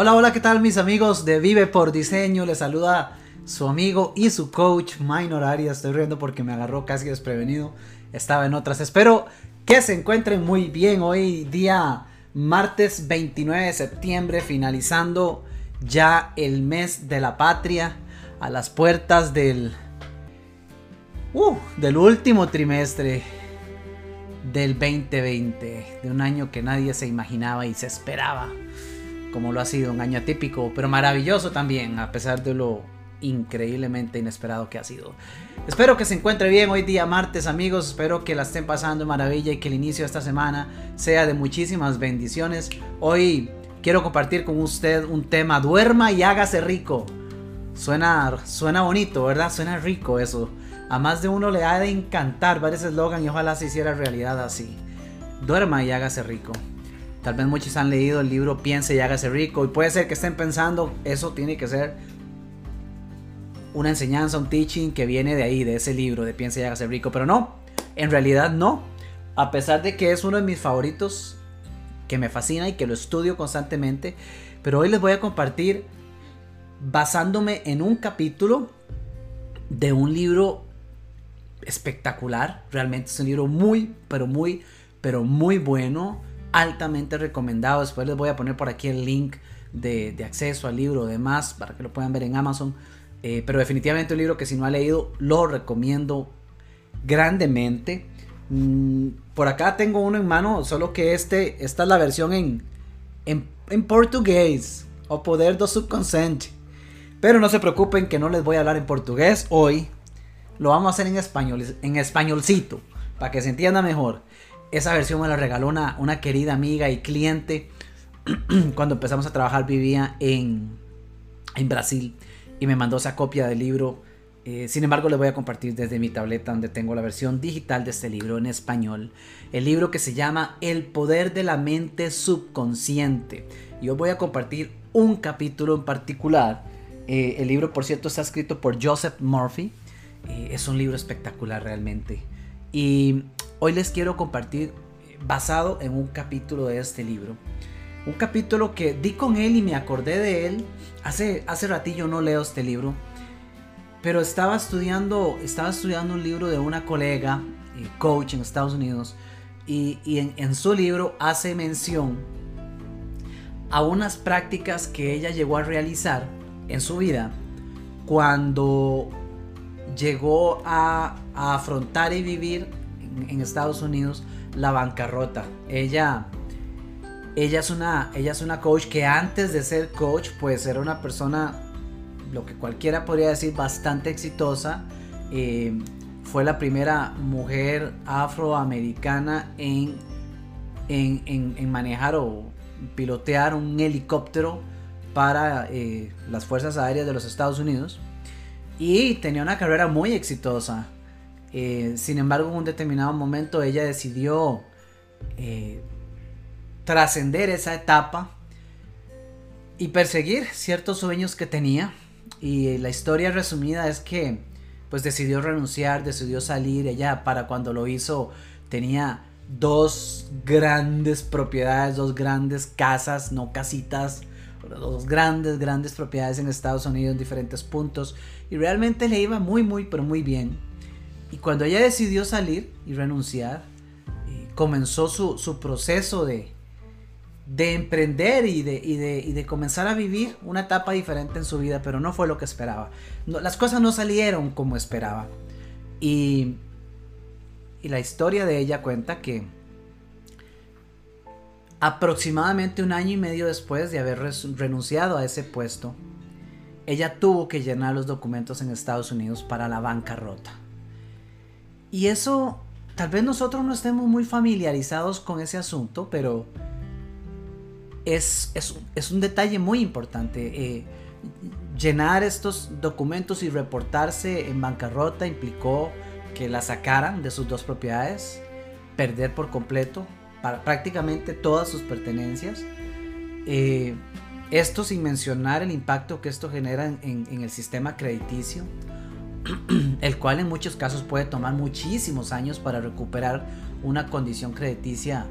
Hola, hola, ¿qué tal mis amigos de Vive por Diseño? Les saluda su amigo y su coach Minor Arias. Estoy riendo porque me agarró casi desprevenido. Estaba en otras. Espero que se encuentren muy bien hoy día martes 29 de septiembre, finalizando ya el mes de la patria a las puertas del uh, del último trimestre del 2020, de un año que nadie se imaginaba y se esperaba como lo ha sido, un año atípico, pero maravilloso también, a pesar de lo increíblemente inesperado que ha sido. Espero que se encuentre bien hoy día martes amigos, espero que la estén pasando maravilla y que el inicio de esta semana sea de muchísimas bendiciones. Hoy quiero compartir con usted un tema, duerma y hágase rico. Suena, suena bonito, ¿verdad? Suena rico eso. A más de uno le ha de encantar ese eslogan y ojalá se hiciera realidad así. Duerma y hágase rico. Tal vez muchos han leído el libro Piense y hágase rico y puede ser que estén pensando, eso tiene que ser una enseñanza, un teaching que viene de ahí, de ese libro de Piense y hágase rico, pero no, en realidad no. A pesar de que es uno de mis favoritos, que me fascina y que lo estudio constantemente, pero hoy les voy a compartir basándome en un capítulo de un libro espectacular, realmente es un libro muy, pero muy, pero muy bueno altamente recomendado. Después les voy a poner por aquí el link de, acceso al libro, demás, para que lo puedan ver en Amazon. Eh, pero definitivamente un libro que si no ha leído, lo recomiendo grandemente. Mm, por acá tengo uno en mano, solo que este, esta es la versión en, en, portugués, o poder do subconsciente. Pero no se preocupen que no les voy a hablar en portugués hoy. Lo vamos a hacer en español, en españolcito, para que se entienda mejor. Esa versión me la regaló una, una querida amiga y cliente. Cuando empezamos a trabajar vivía en, en Brasil y me mandó esa copia del libro. Eh, sin embargo, le voy a compartir desde mi tableta donde tengo la versión digital de este libro en español. El libro que se llama El poder de la mente subconsciente. Y voy a compartir un capítulo en particular. Eh, el libro, por cierto, está escrito por Joseph Murphy. Eh, es un libro espectacular realmente. Y Hoy les quiero compartir eh, basado en un capítulo de este libro. Un capítulo que di con él y me acordé de él. Hace, hace ratillo no leo este libro. Pero estaba estudiando, estaba estudiando un libro de una colega, eh, coach en Estados Unidos. Y, en, su libro hace mención a unas prácticas que ella llegó a realizar en su vida cuando llegó a, a, afrontar y vivir en Estados Unidos la bancarrota. Ella, ella, es una, ella es una coach que antes de ser coach, pues era una persona, lo que cualquiera podría decir, bastante exitosa. Eh, fue la primera mujer afroamericana en, en, manejar o pilotear un helicóptero para eh, las Fuerzas Aéreas de los Estados Unidos. Y tenía una carrera muy exitosa. Eh, sin embargo, en un determinado momento ella decidió eh, trascender esa etapa y perseguir ciertos sueños que tenía. Y la historia resumida es que pues decidió renunciar, decidió salir. Ella para cuando lo hizo tenía dos grandes propiedades, dos grandes casas, no casitas, dos grandes, grandes propiedades en Estados Unidos en diferentes puntos. Y realmente le iba muy, muy, pero muy bien. Y cuando ella decidió salir y renunciar, eh, comenzó su, proceso de, de emprender y de, y, de, comenzar a vivir una etapa diferente en su vida, pero no fue lo que esperaba. las cosas no salieron como esperaba. Y, y la historia de ella cuenta que aproximadamente un año y medio después de haber renunciado a ese puesto, ella tuvo que llenar los documentos en Estados Unidos para la bancarrota. Y eso, tal vez nosotros no estemos muy familiarizados con ese asunto, pero es, un detalle muy importante. Eh, llenar estos documentos y reportarse en bancarrota implicó que la sacaran de sus dos propiedades, perder por completo prácticamente todas sus pertenencias. Eh, esto sin mencionar el impacto que esto genera en el sistema crediticio el cual en muchos casos puede tomar muchísimos años para recuperar una condición crediticia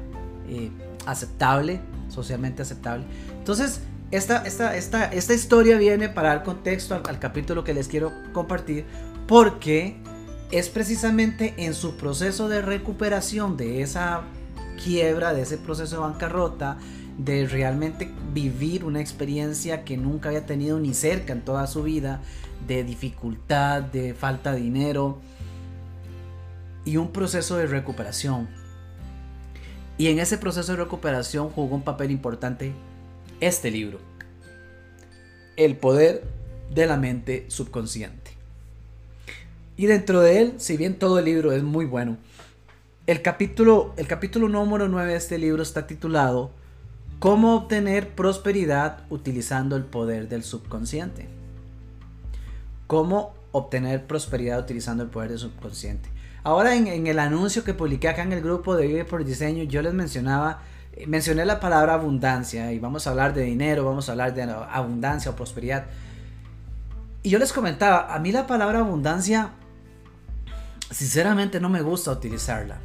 eh, aceptable, socialmente aceptable. Entonces, esta, esta, esta, esta historia viene para dar contexto al, capítulo que les quiero compartir porque es precisamente en su proceso de recuperación de esa quiebra, de ese proceso de bancarrota, de realmente vivir una experiencia que nunca había tenido ni cerca en toda su vida, de dificultad, de falta de dinero y un proceso de recuperación. Y en ese proceso de recuperación jugó un papel importante este libro. El poder de la mente subconsciente. Y dentro de él, si bien todo el libro es muy bueno, el capítulo, el capítulo número 9 de este libro está titulado ¿Cómo obtener prosperidad utilizando el poder del subconsciente? ¿Cómo obtener prosperidad utilizando el poder del subconsciente? Ahora en, el anuncio que publiqué acá en el grupo de Vive por Diseño, yo les mencionaba mencioné la palabra abundancia y vamos a hablar de dinero, vamos a hablar de abundancia o prosperidad. Y yo les comentaba, a mí la palabra abundancia, sinceramente no me gusta utilizarla.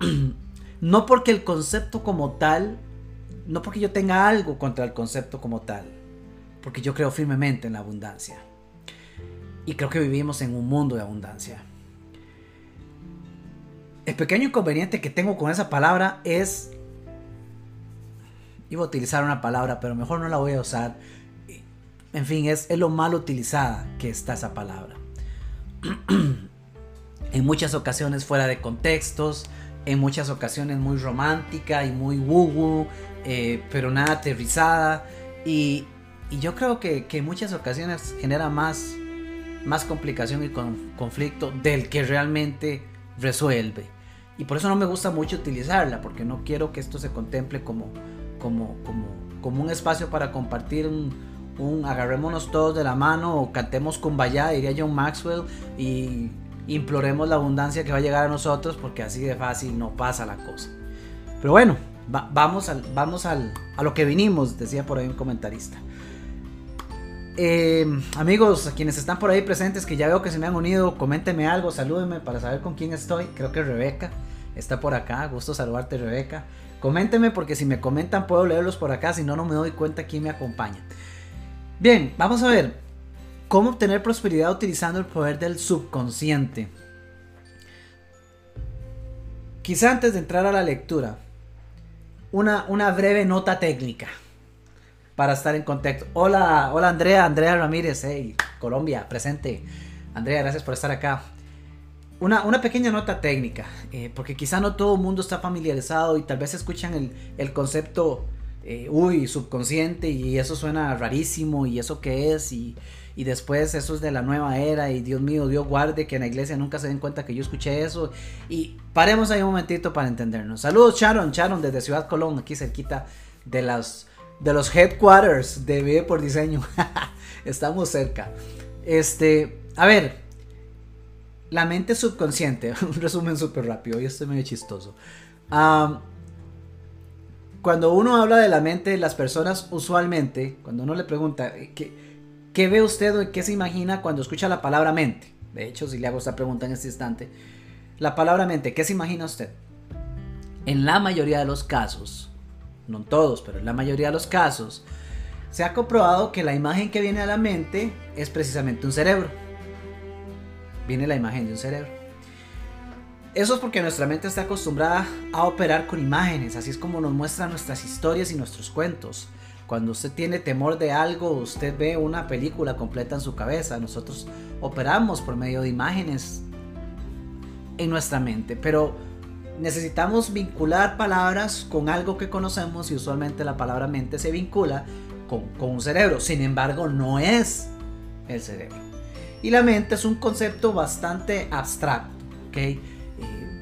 no porque el concepto como tal, no porque yo tenga algo contra el concepto como tal, porque yo creo firmemente en la abundancia. Y creo que vivimos en un mundo de abundancia. El pequeño inconveniente que tengo con esa palabra es Iba a utilizar una palabra, pero mejor no la voy a usar. En fin, es, lo mal utilizada que está esa palabra. en muchas ocasiones fuera de contextos, en muchas ocasiones muy romántica y muy woo eh, pero nada aterrizada. Y, yo creo que, en muchas ocasiones genera más, más complicación y conflicto del que realmente resuelve. Y por eso no me gusta mucho utilizarla, porque no quiero que esto se contemple como, como, como, como un espacio para compartir un, un, agarrémonos todos de la mano o cantemos con vaya, diría John Maxwell, y imploremos la abundancia que va a llegar a nosotros porque así de fácil no pasa la cosa. Pero bueno, vamos, al, vamos al, a lo que vinimos, decía por ahí un comentarista. Eh, amigos, a quienes están por ahí presentes, que ya veo que se me han unido, coméntenme algo, salúdenme para saber con quién estoy. Creo que Rebeca está por acá. Gusto saludarte, Rebeca. Coméntenme porque si me comentan puedo leerlos por acá, si no, no me doy cuenta quién me acompaña. Bien, vamos a ver cómo obtener prosperidad utilizando el poder del subconsciente. Quizá antes de entrar a la lectura, una, una breve nota técnica para estar en contexto. Hola, hola Andrea, Andrea Ramírez, hey, Colombia, presente. Andrea, gracias por estar acá. Una, pequeña nota técnica, eh, porque quizá no todo el mundo está familiarizado y tal vez escuchan el, concepto, eh, uy, subconsciente y eso suena rarísimo y eso qué es y, después eso es de la nueva era y Dios mío, Dios guarde que en la iglesia nunca se den cuenta que yo escuché eso y paremos ahí un momentito para entendernos. Saludos Sharon, Sharon desde Ciudad Colón, aquí cerquita de, las, de los headquarters de Vive por Diseño. Estamos cerca. Este, a ver, la mente subconsciente, un resumen súper rápido, hoy estoy medio chistoso. cuando uno habla de la mente, las personas usualmente, cuando uno le pregunta, ¿qué, ¿qué ve usted o qué se imagina cuando escucha la palabra mente? De hecho, si le hago esta pregunta en este instante, la palabra mente, ¿qué se imagina usted? En la mayoría de los casos, no en todos, pero en la mayoría de los casos, se ha comprobado que la imagen que viene a la mente es precisamente un cerebro viene la imagen de un cerebro. Eso es porque nuestra mente está acostumbrada a operar con imágenes, así es como nos muestran nuestras historias y nuestros cuentos. Cuando usted tiene temor de algo, usted ve una película completa en su cabeza. Nosotros operamos por medio de imágenes en nuestra mente, pero necesitamos vincular palabras con algo que conocemos y usualmente la palabra mente se vincula con, con un cerebro. Sin embargo, no es el cerebro. Y la mente es un concepto bastante abstracto, ¿ok? Eh,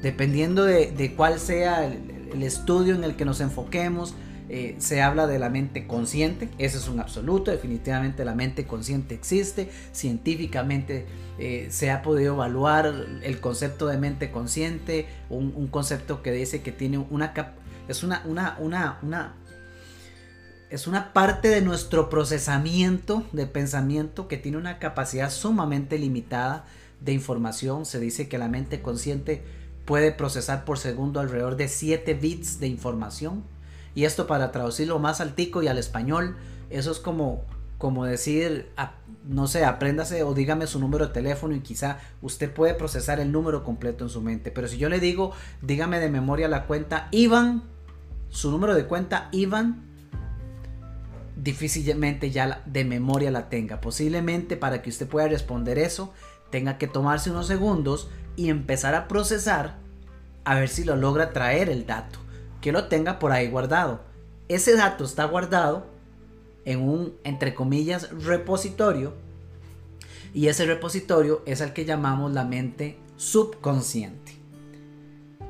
dependiendo de, cuál sea el, estudio en el que nos enfoquemos, eh, se habla de la mente consciente, ese es un absoluto, definitivamente la mente consciente existe, científicamente eh, se ha podido evaluar el concepto de mente consciente, un, concepto que dice que tiene una, es una, una, una es una parte de nuestro procesamiento de pensamiento que tiene una capacidad sumamente limitada de información. Se dice que la mente consciente puede procesar por segundo alrededor de 7 bits de información. Y esto para traducirlo más al tico y al español, eso es como, como decir, no sé, apréndase o dígame su número de teléfono y quizá usted puede procesar el número completo en su mente. Pero si yo le digo, dígame de memoria la cuenta Iván, su número de cuenta Iván, difícilmente ya de memoria la tenga. Posiblemente para que usted pueda responder eso, tenga que tomarse unos segundos y empezar a procesar a ver si lo logra traer el dato. Que lo tenga por ahí guardado. Ese dato está guardado en un, entre comillas, repositorio. Y ese repositorio es el que llamamos la mente subconsciente.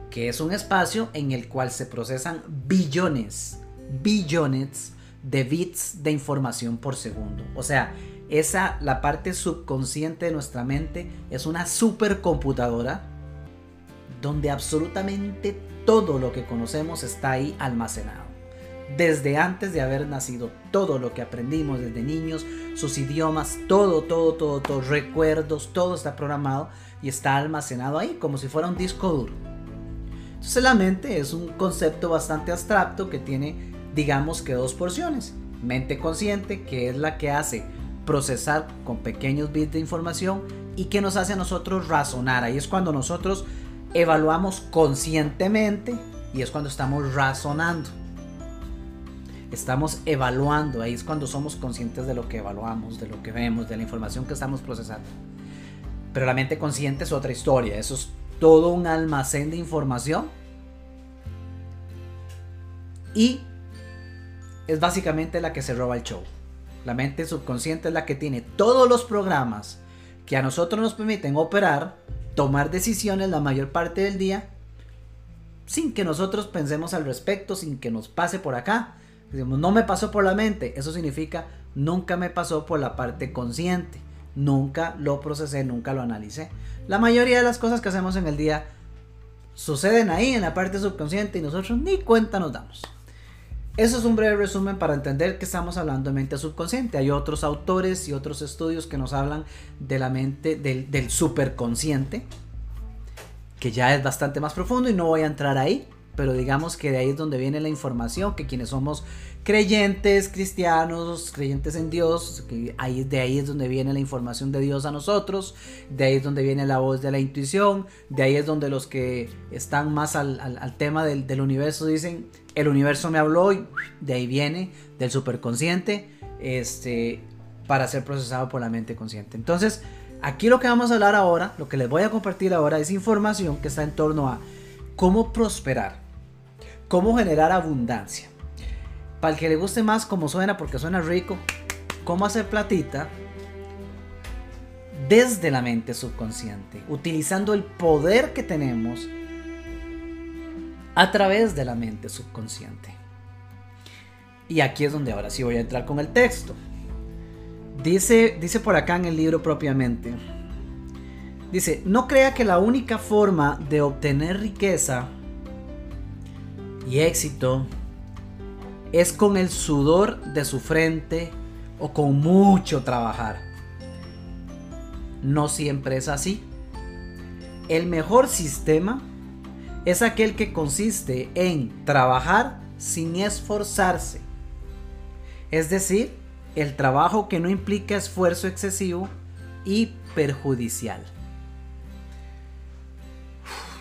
Que es un espacio en el cual se procesan billones, billones de bits de información por segundo. O sea, esa, la parte subconsciente de nuestra mente es una supercomputadora donde absolutamente todo lo que conocemos está ahí almacenado. Desde antes de haber nacido, todo lo que aprendimos desde niños, sus idiomas, todo, todo, todo, todo, recuerdos, todo está programado y está almacenado ahí como si fuera un disco duro. Entonces la mente es un concepto bastante abstracto que tiene digamos que dos porciones. Mente consciente, que es la que hace procesar con pequeños bits de información y que nos hace a nosotros razonar. Ahí es cuando nosotros evaluamos conscientemente y es cuando estamos razonando. Estamos evaluando, ahí es cuando somos conscientes de lo que evaluamos, de lo que vemos, de la información que estamos procesando. Pero la mente consciente es otra historia, eso es todo un almacén de información. Y es básicamente la que se roba el show. La mente subconsciente es la que tiene todos los programas que a nosotros nos permiten operar, tomar decisiones la mayor parte del día, sin que nosotros pensemos al respecto, sin que nos pase por acá. Decimos, no me pasó por la mente. Eso significa, nunca me pasó por la parte consciente. Nunca lo procesé, nunca lo analicé. La mayoría de las cosas que hacemos en el día suceden ahí en la parte subconsciente y nosotros ni cuenta nos damos. Eso es un breve resumen para entender que estamos hablando de mente subconsciente. Hay otros autores y otros estudios que nos hablan de la mente del, del superconsciente, que ya es bastante más profundo y no voy a entrar ahí pero digamos que de ahí es donde viene la información, que quienes somos creyentes, cristianos, creyentes en Dios, ahí, de ahí es donde viene la información de Dios a nosotros, de ahí es donde viene la voz de la intuición, de ahí es donde los que están más al, tema del, del, universo dicen, el universo me habló y de ahí viene, del superconsciente, este, para ser procesado por la mente consciente. Entonces, aquí lo que vamos a hablar ahora, lo que les voy a compartir ahora es información que está en torno a cómo prosperar cómo generar abundancia. Para el que le guste más cómo suena, porque suena rico, cómo hacer platita desde la mente subconsciente, utilizando el poder que tenemos a través de la mente subconsciente. Y aquí es donde ahora sí voy a entrar con el texto. Dice, dice por acá en el libro propiamente. Dice, no crea que la única forma de obtener riqueza y éxito es con el sudor de su frente o con mucho trabajar. No siempre es así. El mejor sistema es aquel que consiste en trabajar sin esforzarse. Es decir, el trabajo que no implica esfuerzo excesivo y perjudicial.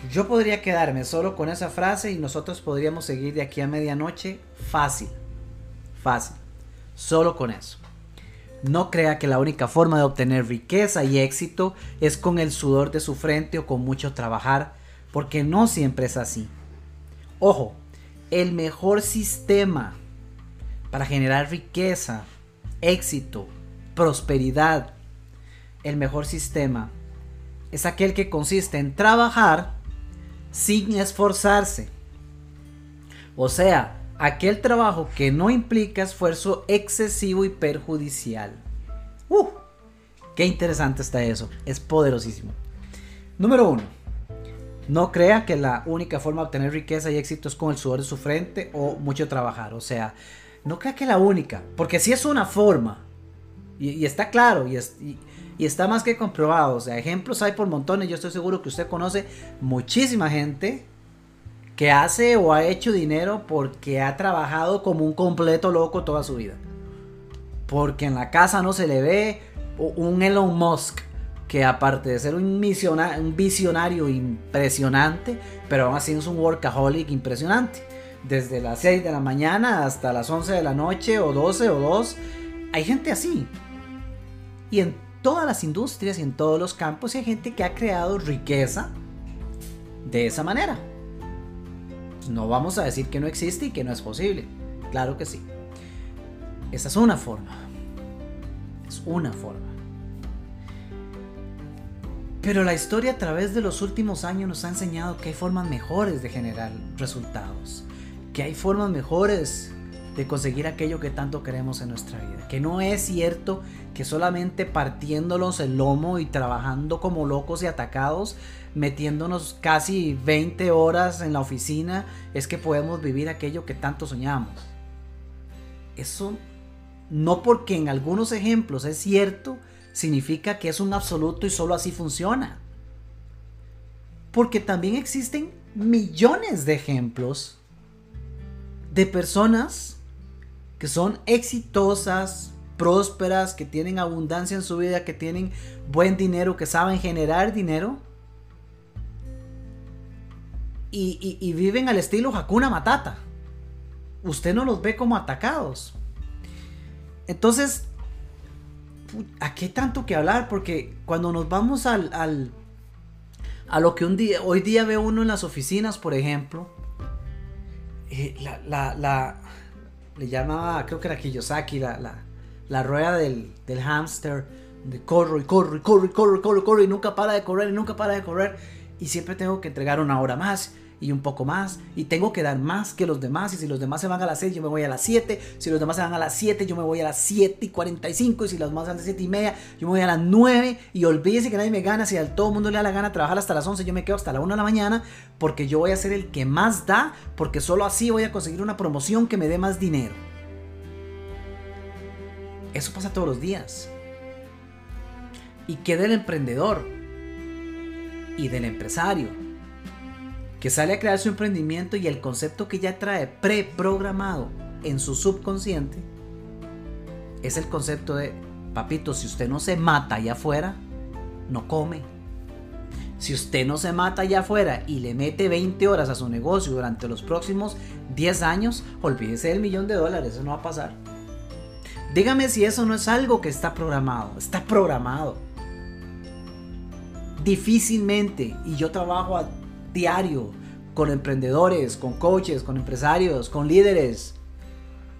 Yo podría quedarme solo con esa frase y nosotros podríamos seguir de aquí a medianoche fácil. Fácil. Solo con eso. No crea que la única forma de obtener riqueza y éxito es con el sudor de su frente o con mucho trabajar, porque no siempre es así. Ojo, el mejor sistema para generar riqueza, éxito, prosperidad, el mejor sistema es aquel que consiste en trabajar sin esforzarse. O sea, aquel trabajo que no implica esfuerzo excesivo y perjudicial. ¡Uh! Qué interesante está eso. Es poderosísimo. Número uno. No crea que la única forma de obtener riqueza y éxito es con el sudor de su frente o mucho trabajar. O sea, no crea que la única. Porque si es una forma. Y, está claro. Y, es, está más que comprobado. O sea, ejemplos hay por montones. Yo estoy seguro que usted conoce muchísima gente que hace o ha hecho dinero porque ha trabajado como un completo loco toda su vida. Porque en la casa no se le ve un Elon Musk que aparte de ser un, un visionario impresionante, pero aún así es un workaholic impresionante. Desde las 6 de la mañana hasta las 11 de la noche o 12 o 2, hay gente así. Y en todas las industrias y en todos los campos hay gente que ha creado riqueza de esa manera. No vamos a decir que no existe y que no es posible. Claro que sí. Esa es una forma. Es una forma. Pero la historia a través de los últimos años nos ha enseñado que hay formas mejores de generar resultados. Que hay formas mejores de conseguir aquello que tanto queremos en nuestra vida. Que no es cierto que solamente partiéndonos el lomo y trabajando como locos y atacados metiéndonos casi 20 horas en la oficina, es que podemos vivir aquello que tanto soñamos. Eso no porque en algunos ejemplos es cierto, significa que es un absoluto y solo así funciona. Porque también existen millones de ejemplos de personas que son exitosas, prósperas, que tienen abundancia en su vida, que tienen buen dinero, que saben generar dinero y, viven al estilo Hakuna Matata. Usted no los ve como atacados. Entonces, ¿a qué tanto que hablar? Porque cuando nos vamos al, a lo que un día, hoy día ve uno en las oficinas, por ejemplo, eh, la, la, le llamaba, creo que era Kiyosaki, la, la, rueda del, del hámster, de corro y corro y corro y corro y corro y corro y nunca para de correr y nunca para de correr y siempre tengo que entregar una hora más y un poco más y tengo que dar más que los demás y si los demás se van a las 6 yo me voy a las 7 si los demás se van a las 7 yo me voy a las 7 y 45 y si los demás van a las 7 y media yo me voy a las 9 y olvídese que nadie me gana si a todo el mundo le da la gana trabajar hasta las 11 yo me quedo hasta la 1 de la mañana porque yo voy a ser el que más da porque solo así voy a conseguir una promoción que me dé más dinero. Eso pasa todos los días. Y qué del emprendedor y del empresario, que sale a crear su emprendimiento y el concepto que ya trae preprogramado en su subconsciente es el concepto de, papito, si usted no se mata allá afuera, no come. Si usted no se mata allá afuera y le mete 20 horas a su negocio durante los próximos 10 años, olvídese del millón de dólares, eso no va a pasar. Dígame si eso no es algo que está programado, está programado difícilmente, y yo trabajo a diario con emprendedores, con coaches, con empresarios, con líderes,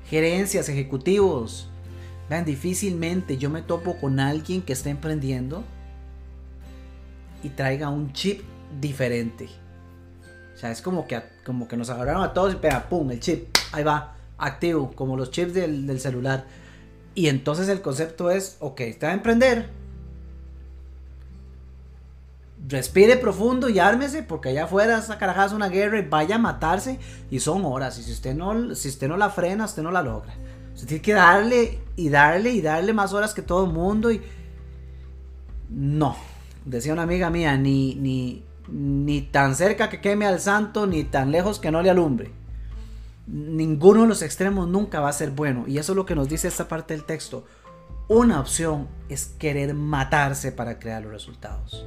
gerencias, ejecutivos. Vean, difícilmente yo me topo con alguien que está emprendiendo y traiga un chip diferente. O sea, es como que, como que nos agarraron a todos y pega, pum, el chip, ahí va, activo, como los chips del, del celular. Y entonces el concepto es, ok, está a emprender, respire profundo y ármese, porque allá afuera esa carajada es una guerra y vaya a matarse y son horas. Y si usted no, si usted no la frena, usted no la logra. Usted tiene que darle y darle y darle más horas que todo el mundo y no, decía una amiga mía, ni, ni, ni tan cerca que queme al santo, ni tan lejos que no le alumbre. Ninguno de los extremos nunca va a ser bueno. Y eso es lo que nos dice esta parte del texto. Una opción es querer matarse para crear los resultados.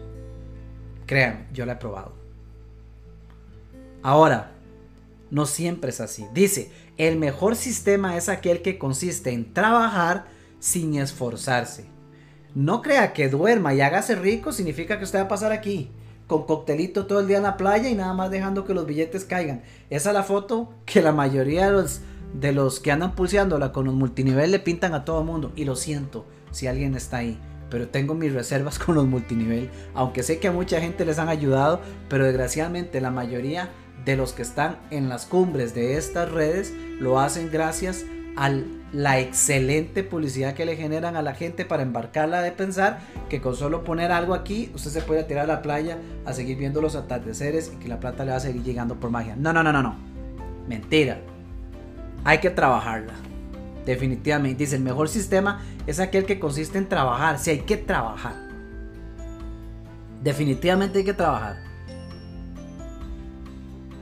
Créanme, yo la he probado. Ahora, no siempre es así. Dice, el mejor sistema es aquel que consiste en trabajar sin esforzarse. No crea que duerma y hágase rico significa que usted va a pasar aquí con coctelito todo el día en la playa y nada más dejando que los billetes caigan. Esa es la foto que la mayoría de los, de los que andan pulseándola con los multinivel le pintan a todo el mundo. Y lo siento si alguien está ahí pero tengo mis reservas con los multinivel, aunque sé que a mucha gente les han ayudado, pero desgraciadamente la mayoría de los que están en las cumbres de estas redes lo hacen gracias a la excelente publicidad que le generan a la gente para embarcarla de pensar que con solo poner algo aquí usted se puede tirar a la playa a seguir viendo los atardeceres y que la plata le va a seguir llegando por magia. No, no, no, no, no. Mentira. Hay que trabajarla. Definitivamente. Dice, el mejor sistema es aquel que consiste en trabajar. Si hay que trabajar. Definitivamente hay que trabajar.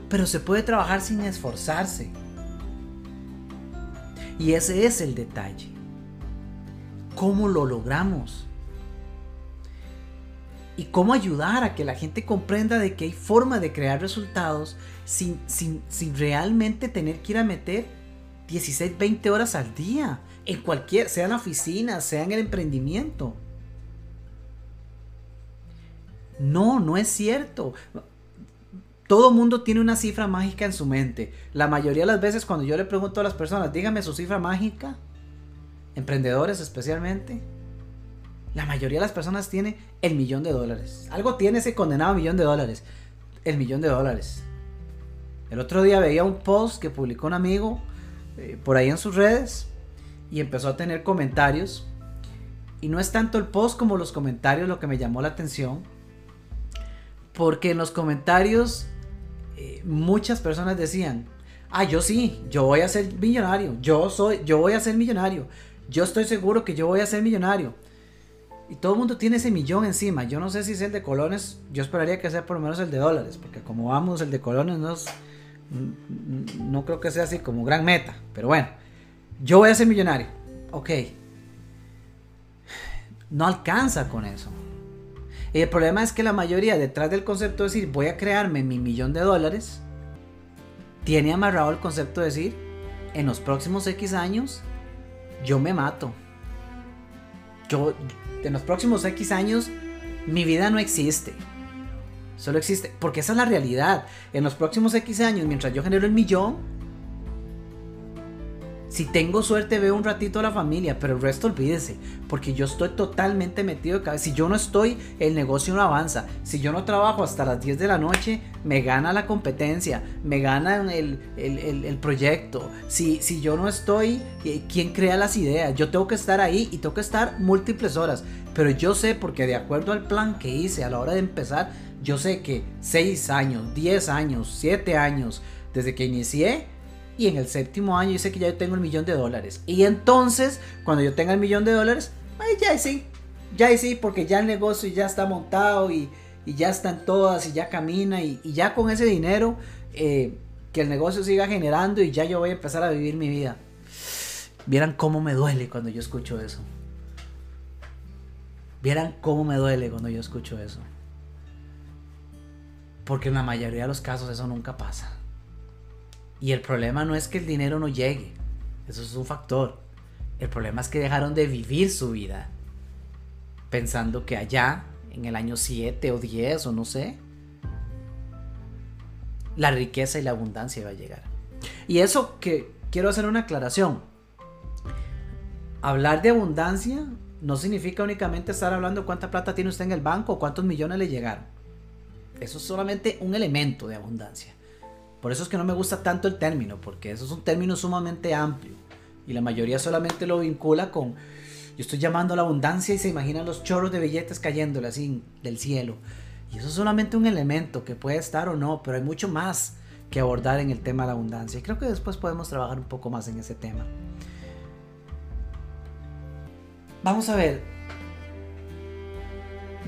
Pero se puede trabajar sin esforzarse. Y ese es el detalle. ¿Cómo lo logramos? Y cómo ayudar a que la gente comprenda de que hay forma de crear resultados sin, sin, sin realmente tener que ir a meter 16, 20 horas al día. En cualquier, sea en la oficina, sea en el emprendimiento. No, no es cierto. Todo mundo tiene una cifra mágica en su mente. La mayoría de las veces cuando yo le pregunto a las personas, dígame su cifra mágica, emprendedores especialmente, la mayoría de las personas tiene el millón de dólares. Algo tiene ese condenado millón de dólares. El millón de dólares. El otro día veía un post que publicó un amigo eh, por ahí en sus redes y empezó a tener comentarios. Y no es tanto el post como los comentarios lo que me llamó la atención. Porque en los comentarios eh, muchas personas decían, ah, yo sí, yo voy a ser millonario, yo soy, yo voy a ser millonario, yo estoy seguro que yo voy a ser millonario. Y todo el mundo tiene ese millón encima. Yo no sé si es el de colones, yo esperaría que sea por lo menos el de dólares, porque como vamos, el de colones no, no creo que sea así como gran meta. Pero bueno, yo voy a ser millonario. Ok. No alcanza con eso. Y el problema es que la mayoría detrás del concepto de decir voy a crearme mi millón de dólares, tiene amarrado el concepto de decir en los próximos X años yo me mato. Yo, en los próximos X años mi vida no existe. Solo existe, porque esa es la realidad. En los próximos X años, mientras yo genero el millón, si tengo suerte veo un ratito a la familia, pero el resto olvídese, porque yo estoy totalmente metido de cabeza. Si yo no estoy, el negocio no avanza. Si yo no trabajo hasta las 10 de la noche, me gana la competencia, me gana el, el, proyecto. Si, si yo no estoy, eh, ¿quién crea las ideas? Yo tengo que estar ahí y tengo que estar múltiples horas. Pero yo sé, porque de acuerdo al plan que hice a la hora de empezar, yo sé que 6 años, 10 años, 7 años, desde que inicié, y en el séptimo año yo sé que ya tengo el millón de dólares. Y entonces, cuando yo tenga el millón de dólares, ay, ya sí, ya sí, porque ya el negocio ya está montado y, ya están todas y ya camina y, ya con ese dinero eh, que el negocio siga generando y ya yo voy a empezar a vivir mi vida. Vieran cómo me duele cuando yo escucho eso. Vieran cómo me duele cuando yo escucho eso. Porque en la mayoría de los casos eso nunca pasa. Y el problema no es que el dinero no llegue, eso es un factor. El problema es que dejaron de vivir su vida pensando que allá, en el año 7 o 10 o no sé, la riqueza y la abundancia iba a llegar. Y eso que quiero hacer una aclaración. Hablar de abundancia no significa únicamente estar hablando cuánta plata tiene usted en el banco o cuántos millones le llegaron. Eso es solamente un elemento de abundancia. Por eso es que no me gusta tanto el término, porque eso es un término sumamente amplio. Y la mayoría solamente lo vincula con, yo estoy llamando a la abundancia y se imaginan los chorros de billetes cayéndole así del cielo. Y eso es solamente un elemento que puede estar o no, pero hay mucho más que abordar en el tema de la abundancia. Y creo que después podemos trabajar un poco más en ese tema. Vamos a ver.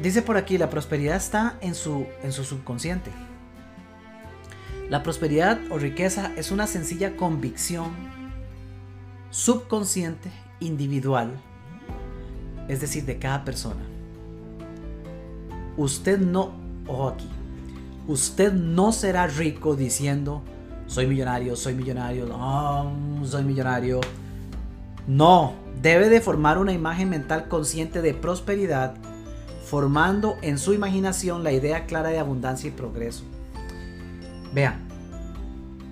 Dice por aquí, la prosperidad está en su, en su subconsciente. La prosperidad o riqueza es una sencilla convicción subconsciente individual, es decir, de cada persona. Usted no, ojo aquí, usted no será rico diciendo, soy millonario, soy millonario, soy millonario. No, debe de formar una imagen mental consciente de prosperidad, formando en su imaginación la idea clara de abundancia y progreso. Vean.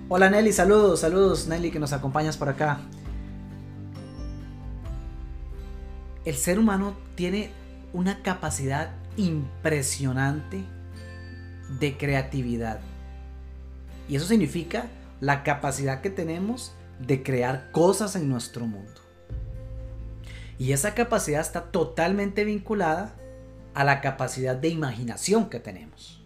Hola Nelly, saludos, saludos Nelly que nos acompañas por acá. El ser humano tiene una capacidad impresionante de creatividad. Y eso significa la capacidad que tenemos de crear cosas en nuestro mundo. Y esa capacidad está totalmente vinculada a la capacidad de imaginación que tenemos.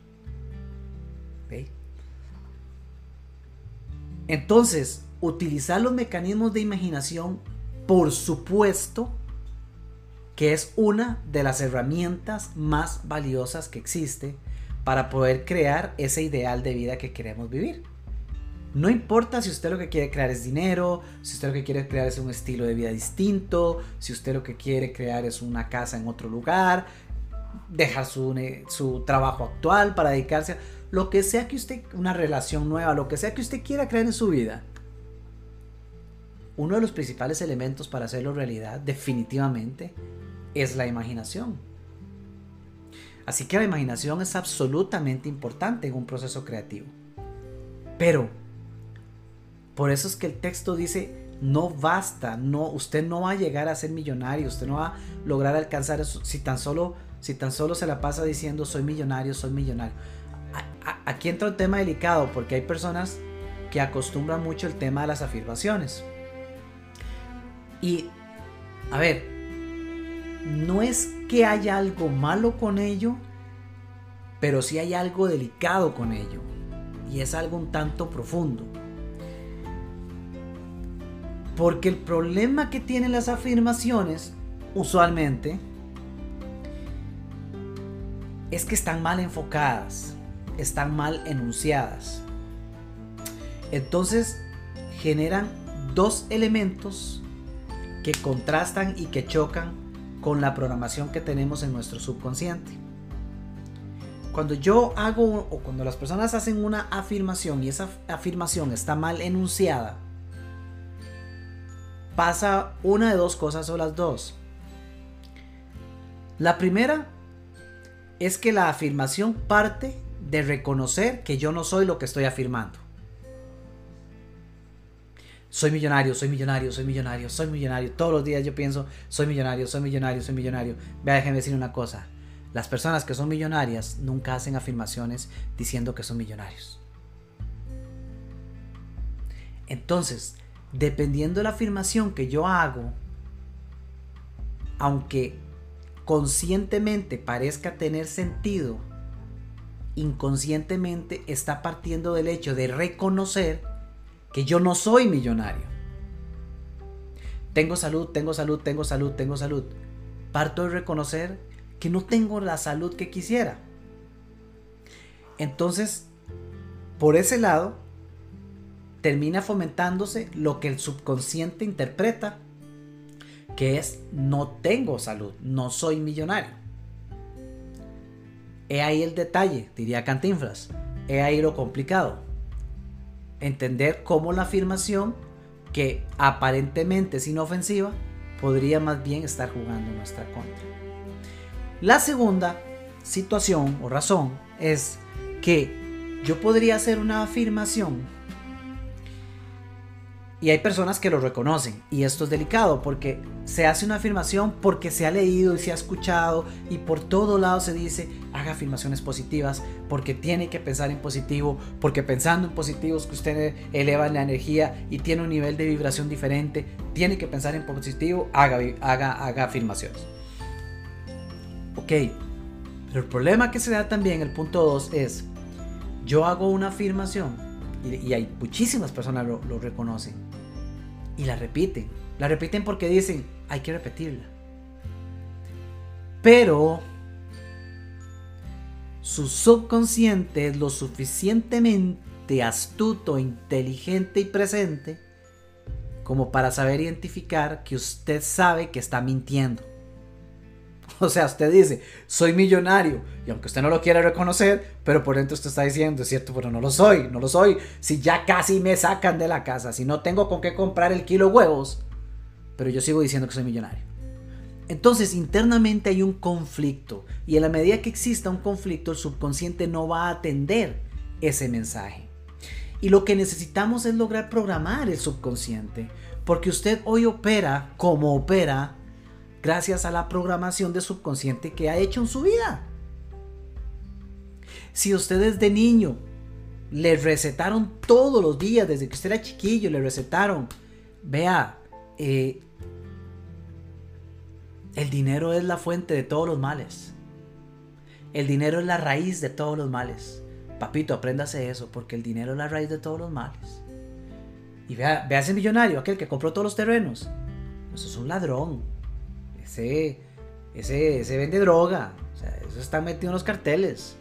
Entonces, utilizar los mecanismos de imaginación, por supuesto, que es una de las herramientas más valiosas que existe para poder crear ese ideal de vida que queremos vivir. No importa si usted lo que quiere crear es dinero, si usted lo que quiere crear es un estilo de vida distinto, si usted lo que quiere crear es una casa en otro lugar, dejar su, su trabajo actual para dedicarse a lo que sea que usted, una relación nueva, lo que sea que usted quiera crear en su vida. Uno de los principales elementos para hacerlo realidad, definitivamente, es la imaginación. Así que la imaginación es absolutamente importante en un proceso creativo. Pero, por eso es que el texto dice, no basta, no, usted no va a llegar a ser millonario, usted no va a lograr alcanzar eso si tan solo, si tan solo se la pasa diciendo soy millonario, soy millonario. aquí entra un tema delicado porque hay personas que acostumbran mucho el tema de las afirmaciones. Y, a ver, no es que haya algo malo con ello, pero sí hay algo delicado con ello. Y es algo un tanto profundo. Porque el problema que tienen las afirmaciones, usualmente, es que están mal enfocadas, están mal enunciadas. Entonces generan dos elementos que contrastan y que chocan con la programación que tenemos en nuestro subconsciente. Cuando yo hago o cuando las personas hacen una afirmación y esa afirmación está mal enunciada, pasa una de dos cosas o las dos. La primera es que la afirmación parte de reconocer que yo no soy lo que estoy afirmando soy millonario, soy millonario, soy millonario, soy millonario. Todos los días yo pienso, soy millonario, soy millonario, soy millonario. Vea, déjenme decir una cosa. Las personas que son millonarias nunca hacen afirmaciones diciendo que son millonarios. Entonces, dependiendo de la afirmación que yo hago, aunque conscientemente parezca tener sentido, inconscientemente está partiendo del hecho de reconocer que yo no soy millonario. Tengo salud, tengo salud, tengo salud, tengo salud. Parto de reconocer que no tengo la salud que quisiera. Entonces, por ese lado, termina fomentándose lo que el subconsciente interpreta, que es no tengo salud, no soy millonario. He ahí el detalle, diría Cantinflas. He ahí lo complicado entender cómo la afirmación, que aparentemente es inofensiva, podría más bien estar jugando en nuestra contra. La segunda situación o razón es que yo podría hacer una afirmación y hay personas que lo reconocen. Y esto es delicado porque se hace una afirmación porque se ha leído y se ha escuchado y por todo lado se dice haga afirmaciones positivas porque tiene que pensar en positivo, porque pensando en positivos que usted eleva la energía y tiene un nivel de vibración diferente, tiene que pensar en positivo, haga, haga, haga afirmaciones. Ok, pero el problema que se da también, el punto 2 es, yo hago una afirmación y, hay muchísimas personas lo, lo reconocen y la repiten. La repiten porque dicen, hay que repetirla. Pero su subconsciente es lo suficientemente astuto, inteligente y presente como para saber identificar que usted sabe que está mintiendo. O sea, usted dice, soy millonario, y aunque usted no lo quiera reconocer, pero por dentro usted está diciendo, es cierto, pero no lo soy, no lo soy. Si ya casi me sacan de la casa, si no tengo con qué comprar el kilo huevos, pero yo sigo diciendo que soy millonario. Entonces, internamente hay un conflicto, y en la medida que exista un conflicto, el subconsciente no va a atender ese mensaje. Y lo que necesitamos es lograr programar el subconsciente, porque usted hoy opera como opera gracias a la programación de subconsciente que ha hecho en su vida. Si usted desde niño le recetaron todos los días, desde que usted era chiquillo, le recetaron, vea, eh, el dinero es la fuente de todos los males. El dinero es la raíz de todos los males. Papito, apréndase eso, porque el dinero es la raíz de todos los males. Y vea, vea ese millonario, aquel que compró todos los terrenos. Eso es un ladrón ese, ese, vende droga, o sea, eso está metido en los carteles.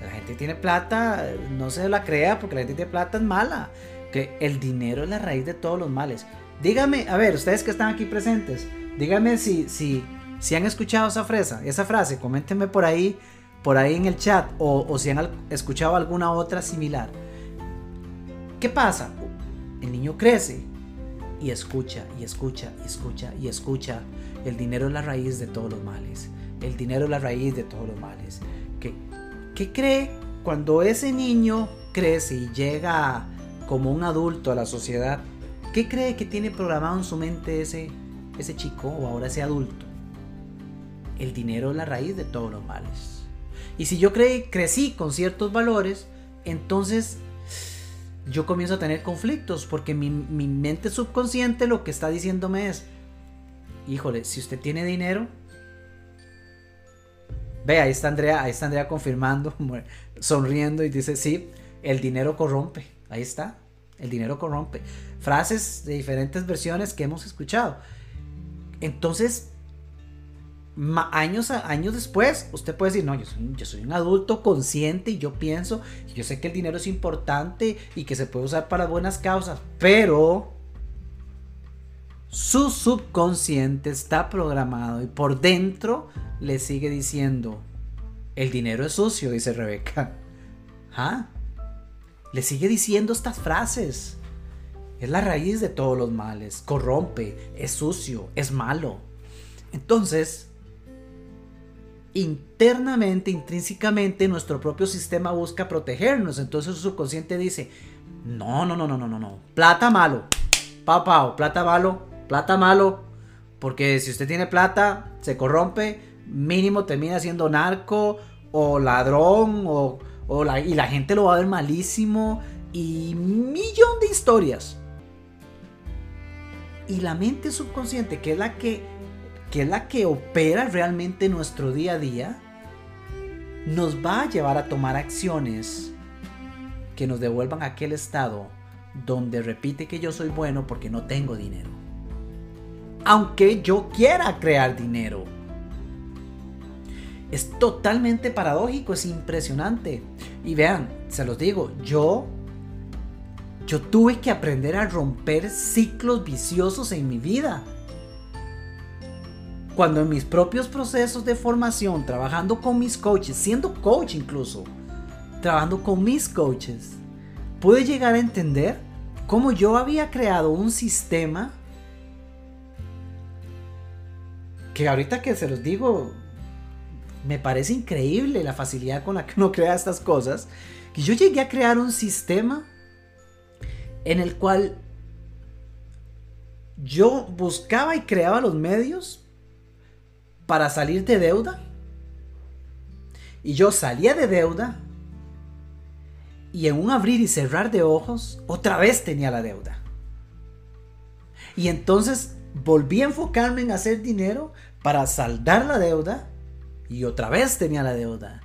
La gente tiene plata, no se la crea porque la gente tiene plata es mala. Que el dinero es la raíz de todos los males. Dígame, a ver, ustedes que están aquí presentes, díganme si, si, si han escuchado esa frase, esa frase, coméntenme por ahí, por ahí en el chat, o, o si han escuchado alguna otra similar. ¿Qué pasa? El niño crece y escucha, y escucha, y escucha, y escucha. El dinero es la raíz de todos los males. El dinero es la raíz de todos los males. ¿Qué, qué cree cuando ese niño crece y llega como un adulto a la sociedad? ¿Qué cree que tiene programado en su mente ese, ese chico o ahora ese adulto? El dinero es la raíz de todos los males. Y si yo crecí con ciertos valores, entonces yo comienzo a tener conflictos porque mi, mi, mente subconsciente lo que está diciéndome es, híjole, si usted tiene dinero, ve, ahí está Andrea, ahí está Andrea confirmando, sonriendo y dice, sí, el dinero corrompe, ahí está, el dinero corrompe. Frases de diferentes versiones que hemos escuchado. Entonces, años, años después, usted puede decir, no, yo yo soy, un adulto consciente y yo pienso, yo sé que el dinero es importante y que se puede usar para buenas causas, pero su subconsciente está programado y por dentro le sigue diciendo, el dinero es sucio, dice Rebeca. ¿Ah? Le sigue diciendo estas frases. Es la raíz de todos los males. Corrompe, es sucio, es malo. Entonces, internamente, intrínsecamente, nuestro propio sistema busca protegernos. Entonces su subconsciente dice, no, no, no, no, no, no, no. Plata malo. Pau, plata malo, plata malo. Porque si usted tiene plata, se corrompe, mínimo termina siendo narco o ladrón o y la gente lo va a ver malísimo y millón de historias. Y la mente subconsciente, que es la que, que es la que opera realmente nuestro día a día, nos va a llevar a tomar acciones que nos devuelvan a aquel estado donde repite que yo soy bueno porque no tengo dinero. Aunque yo quiera crear dinero es totalmente paradójico, es impresionante. Y vean, se los digo, yo yo tuve que aprender a romper ciclos viciosos en mi vida. Cuando en mis propios procesos de formación, trabajando con mis coaches, siendo coach incluso, trabajando con mis coaches, pude llegar a entender cómo yo había creado un sistema que ahorita que se los digo, me parece increíble la facilidad con la que uno crea estas cosas. Que yo llegué a crear un sistema en el cual yo buscaba y creaba los medios para salir de deuda. Y yo salía de deuda. Y en un abrir y cerrar de ojos, otra vez tenía la deuda. Y entonces volví a enfocarme en hacer dinero para saldar la deuda y otra vez tenía la deuda.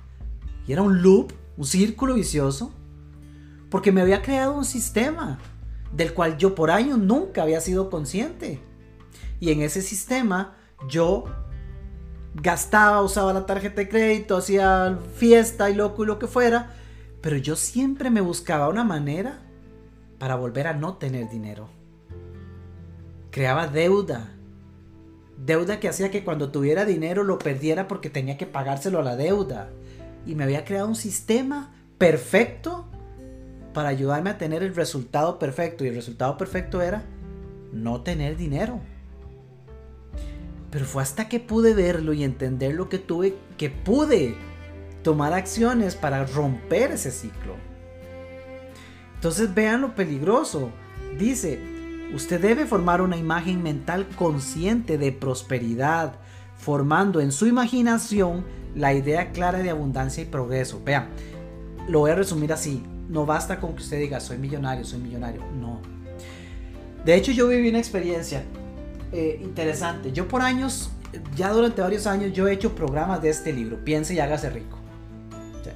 Y era un loop, un círculo vicioso, porque me había creado un sistema del cual yo por años nunca había sido consciente. Y en ese sistema yo gastaba, usaba la tarjeta de crédito, hacía fiesta y loco y lo que fuera, pero yo siempre me buscaba una manera para volver a no tener dinero. Creaba deuda, Deuda que hacía que cuando tuviera dinero lo perdiera porque tenía que pagárselo a la deuda. Y me había creado un sistema perfecto para ayudarme a tener el resultado perfecto. Y el resultado perfecto era no tener dinero. Pero fue hasta que pude verlo y entender lo que tuve que pude tomar acciones para romper ese ciclo. Entonces vean lo peligroso. Dice, Usted debe formar una imagen mental consciente de prosperidad, formando en su imaginación la idea clara de abundancia y progreso. Vean, lo voy a resumir así. No basta con que usted diga, soy millonario, soy millonario. No. De hecho, yo viví una experiencia eh, interesante. Yo por años, ya durante varios años, yo he hecho programas de este libro, Piense y hágase rico.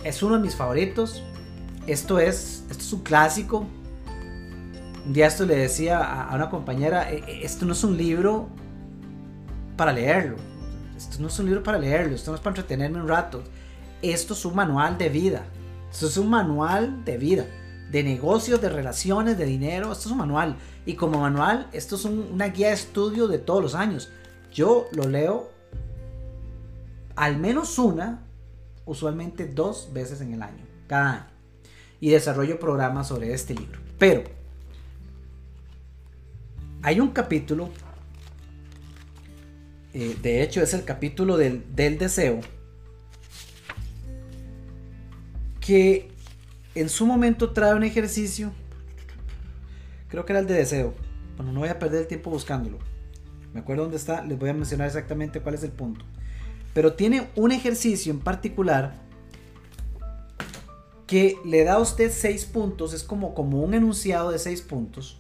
es uno de mis favoritos. Esto es, esto es un clásico. Un día esto le decía a, una compañera, e, e, esto no es un libro para leerlo. Esto no es un libro para leerlo, esto no es para entretenerme un rato. Esto es un manual de vida. Esto es un manual de vida. de negocios, de relaciones, de dinero. Esto es un manual. Y como manual, esto es una guía de estudio de todos los años. Yo lo leo al menos una, usualmente dos veces en el año, cada año. Y desarrollo programas sobre este libro. Pero hay un capítulo, eh, de hecho es el capítulo del, del deseo, que en su momento trae un ejercicio, creo que era el de deseo. Bueno, no voy a perder el tiempo buscándolo. Me acuerdo dónde está, les voy a mencionar exactamente cuál es el punto. Pero tiene un ejercicio en particular que le da a usted seis puntos, es como, como un enunciado de seis puntos,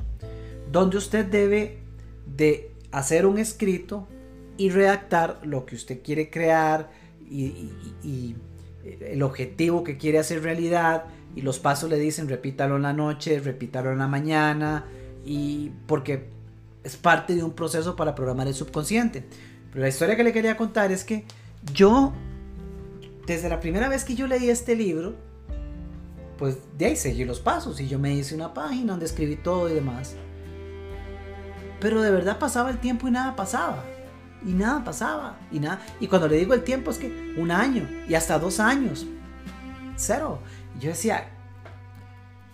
donde usted debe de hacer un escrito y redactar lo que usted quiere crear y, el objetivo que quiere hacer realidad y los pasos le dicen repítalo en la noche, repítalo en la mañana y porque es parte de un proceso para programar el subconsciente. Pero la historia que le quería contar es que yo, desde la primera vez que yo leí este libro, pues de ahí seguí los pasos y yo me hice una página donde escribí todo y demás. Pero de verdad pasaba el tiempo y nada pasaba. Y nada pasaba. Y nada. Y cuando le digo el tiempo es que un año y hasta dos años. Cero. Y yo decía,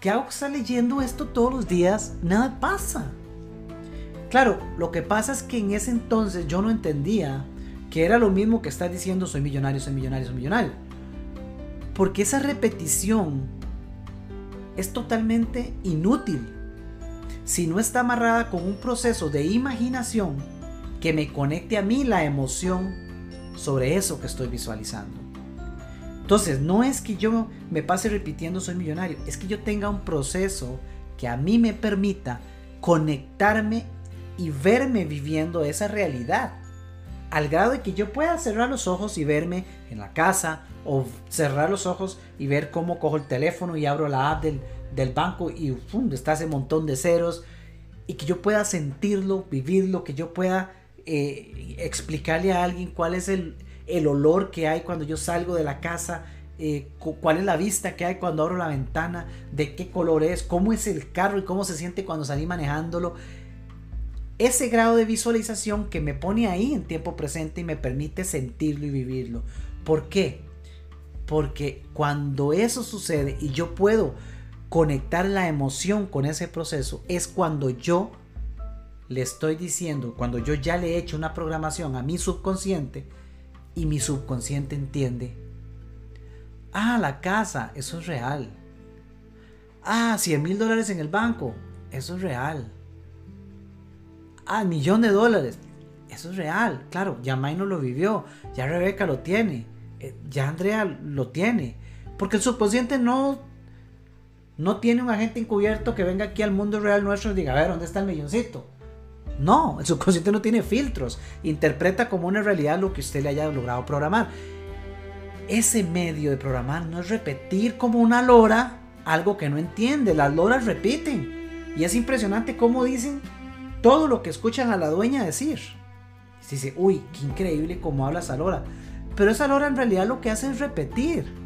¿qué hago que estar leyendo esto todos los días? Nada pasa. Claro, lo que pasa es que en ese entonces yo no entendía que era lo mismo que estar diciendo soy millonario, soy millonario, soy millonario. Porque esa repetición es totalmente inútil si no está amarrada con un proceso de imaginación que me conecte a mí la emoción sobre eso que estoy visualizando. Entonces, no es que yo me pase repitiendo soy millonario, es que yo tenga un proceso que a mí me permita conectarme y verme viviendo esa realidad al grado de que yo pueda cerrar los ojos y verme en la casa o cerrar los ojos y ver cómo cojo el teléfono y abro la app del, banco y está ese montón de ceros y que yo pueda sentirlo, vivirlo, que yo pueda eh, explicarle a alguien cuál es el, olor que hay cuando yo salgo de la casa, eh, cuál es la vista que hay cuando abro la ventana, de qué color es, cómo es el carro y cómo se siente cuando salí manejándolo ese grado de visualización que me pone ahí en tiempo presente y me permite sentirlo y vivirlo. ¿Por qué? Porque cuando eso sucede y yo puedo conectar la emoción con ese proceso, es cuando yo le estoy diciendo, cuando yo ya le he hecho una programación a mi subconsciente y mi subconsciente entiende, ah, la casa, eso es real. Ah, 100 mil dólares en el banco, eso es real ah, millón de dólares. Eso es real, claro, ya no lo vivió, ya Rebeca lo tiene, eh, ya Andrea lo tiene. Porque el subconsciente no, no tiene un agente encubierto que venga aquí al mundo real nuestro y diga, a ver, ¿dónde está el milloncito? No, el subconsciente no tiene filtros, interpreta como una realidad lo que usted le haya logrado programar. Ese medio de programar no es repetir como una lora algo que no entiende, las loras repiten. Y es impresionante cómo dicen todo lo que escuchan a la dueña decir. Y dice, uy, qué increíble cómo habla esa lora. Pero esa lora en realidad lo que hace es repetir.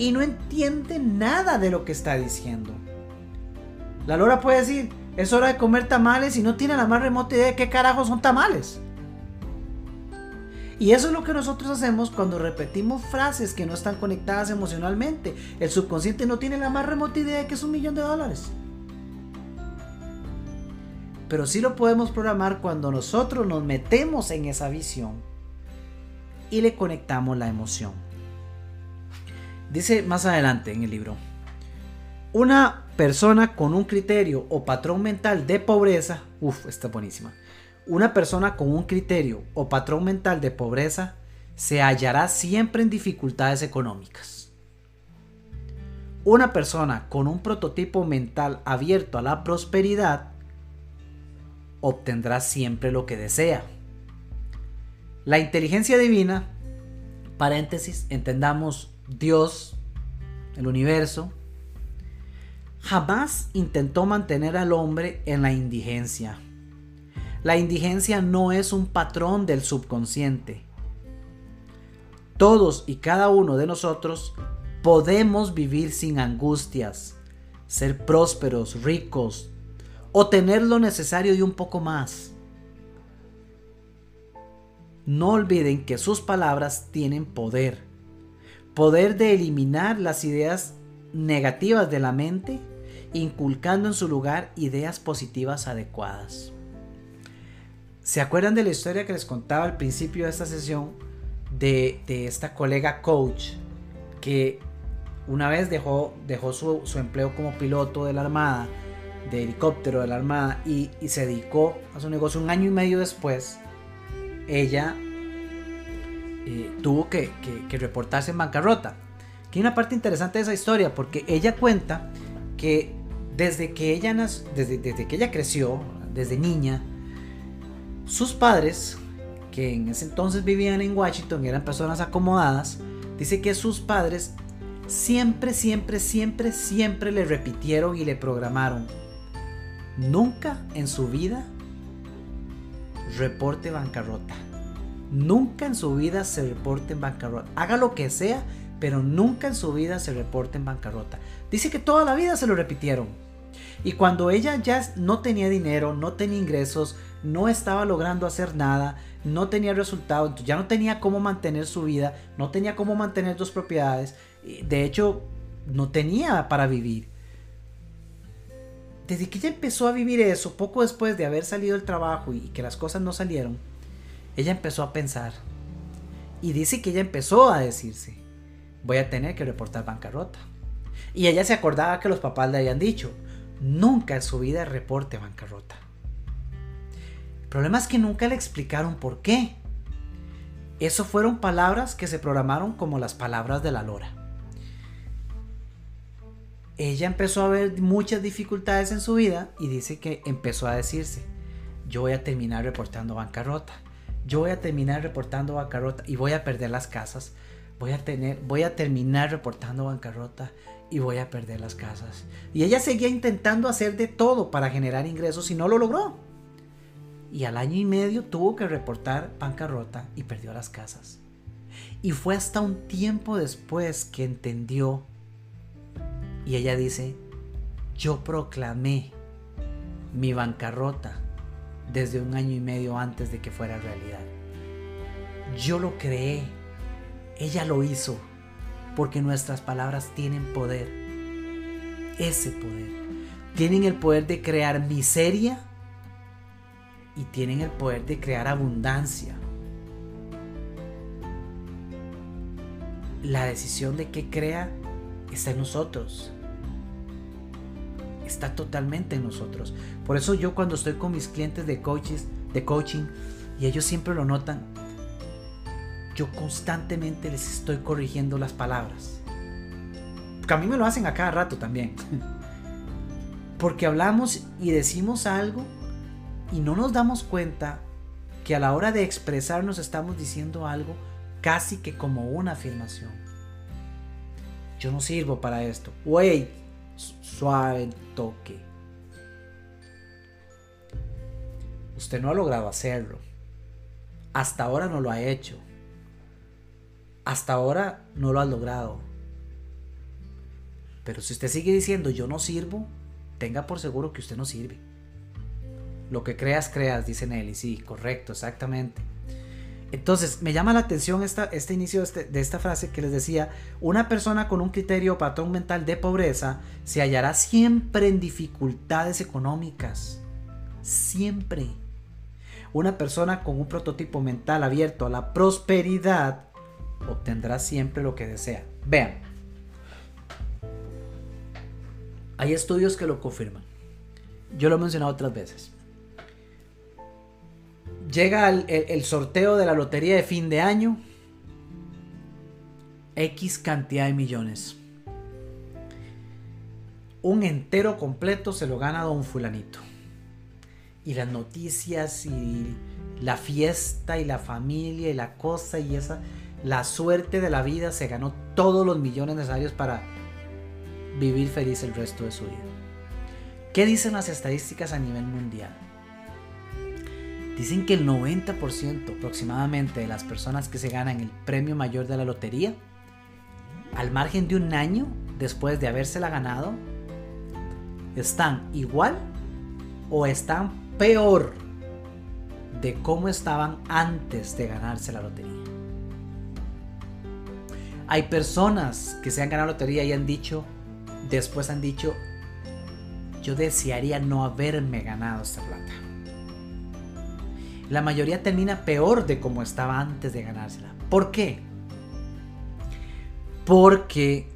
Y no entiende nada de lo que está diciendo. La lora puede decir, es hora de comer tamales y no tiene la más remota idea de qué carajo son tamales. Y eso es lo que nosotros hacemos cuando repetimos frases que no están conectadas emocionalmente. El subconsciente no tiene la más remota idea de que es un millón de dólares pero sí lo podemos programar cuando nosotros nos metemos en esa visión y le conectamos la emoción. Dice más adelante en el libro, una persona con un criterio o patrón mental de pobreza, uff, está buenísima, una persona con un criterio o patrón mental de pobreza se hallará siempre en dificultades económicas. Una persona con un prototipo mental abierto a la prosperidad obtendrá siempre lo que desea. La inteligencia divina, paréntesis, entendamos Dios, el universo, jamás intentó mantener al hombre en la indigencia. La indigencia no es un patrón del subconsciente. Todos y cada uno de nosotros podemos vivir sin angustias, ser prósperos, ricos o tener lo necesario y un poco más. No olviden que sus palabras tienen poder. Poder de eliminar las ideas negativas de la mente, inculcando en su lugar ideas positivas adecuadas. ¿Se acuerdan de la historia que les contaba al principio de esta sesión de, esta colega coach que una vez dejó, dejó su, empleo como piloto de la Armada, de helicóptero de la Armada, y, se dedicó a su negocio un año y medio después? Ella eh, tuvo que, reportarse en bancarrota. Que hay una parte interesante de esa historia, porque ella cuenta que desde que ella, desde, desde que ella creció, desde niña, sus padres, que en ese entonces vivían en Washington, eran personas acomodadas, dice que sus padres siempre, siempre, siempre, siempre le repitieron y le programaron. Nunca en su vida reporte bancarrota. Nunca en su vida se reporte en bancarrota. Haga lo que sea, pero nunca en su vida se reporte en bancarrota. Dice que toda la vida se lo repitieron. Y cuando ella ya no tenía dinero, no tenía ingresos, no estaba logrando hacer nada, no tenía resultado, ya no tenía cómo mantener su vida, no tenía cómo mantener dos propiedades, de hecho no tenía para vivir. Desde que ella empezó a vivir eso, poco después de haber salido del trabajo y que las cosas no salieron, ella empezó a pensar. Y dice que ella empezó a decirse, voy a tener que reportar bancarrota. Y ella se acordaba que los papás le habían dicho, nunca en su vida reporte bancarrota. El problema es que nunca le explicaron por qué. Eso fueron palabras que se programaron como las palabras de la lora. Ella empezó a ver muchas dificultades en su vida y dice que empezó a decirse, yo voy a terminar reportando bancarrota, yo voy a terminar reportando bancarrota y voy a perder las casas, voy a tener, voy a terminar reportando bancarrota y voy a perder las casas. Y ella seguía intentando hacer de todo para generar ingresos y no lo logró y al año y medio tuvo que reportar bancarrota y perdió las casas. Y fue hasta un tiempo después que entendió y ella dice, yo proclamé mi bancarrota desde un año y medio antes de que fuera realidad. Yo lo creé, ella lo hizo, porque nuestras palabras tienen poder, ese poder. Tienen el poder de crear miseria y tienen el poder de crear abundancia. La decisión de qué crea está en nosotros. Está totalmente en nosotros. Por eso yo cuando estoy con mis clientes de coaches, de coaching, y ellos siempre lo notan, yo constantemente les estoy corrigiendo las palabras. Porque a mí me lo hacen a cada rato también. Porque hablamos y decimos algo y no nos damos cuenta que a la hora de expresarnos estamos diciendo algo casi que como una afirmación. Yo no sirvo para esto. Wait, suave toque. Usted no ha logrado hacerlo. Hasta ahora no lo ha hecho. Hasta ahora no lo ha logrado. Pero si usted sigue diciendo yo no sirvo, tenga por seguro que usted no sirve. Lo que creas, creas, dice Nelly. Sí, correcto, exactamente. Entonces, me llama la atención esta, este inicio de, este, de, esta frase que les decía, una persona con un criterio patrón mental de pobreza se hallará siempre en dificultades económicas. Siempre. Una persona con un prototipo mental abierto a la prosperidad obtendrá siempre lo que desea. Vean. Hay estudios que lo confirman. Yo lo he mencionado otras veces llega el, sorteo de la lotería de fin de año. X cantidad de millones. Un entero completo se lo gana don fulanito. Y las noticias y la fiesta y la familia y la cosa y esa, la suerte de la vida se ganó todos los millones necesarios para vivir feliz el resto de su vida. ¿Qué dicen las estadísticas a nivel mundial? Dicen que el 90% aproximadamente de las personas que se ganan el premio mayor de la lotería, al margen de un año después de habérsela ganado, están igual o están peor de cómo estaban antes de ganarse la lotería. Hay personas que se han ganado la lotería y han dicho, después han dicho, yo desearía no haberme ganado esta plata. La mayoría termina peor de como estaba antes de ganársela. ¿Por qué? Porque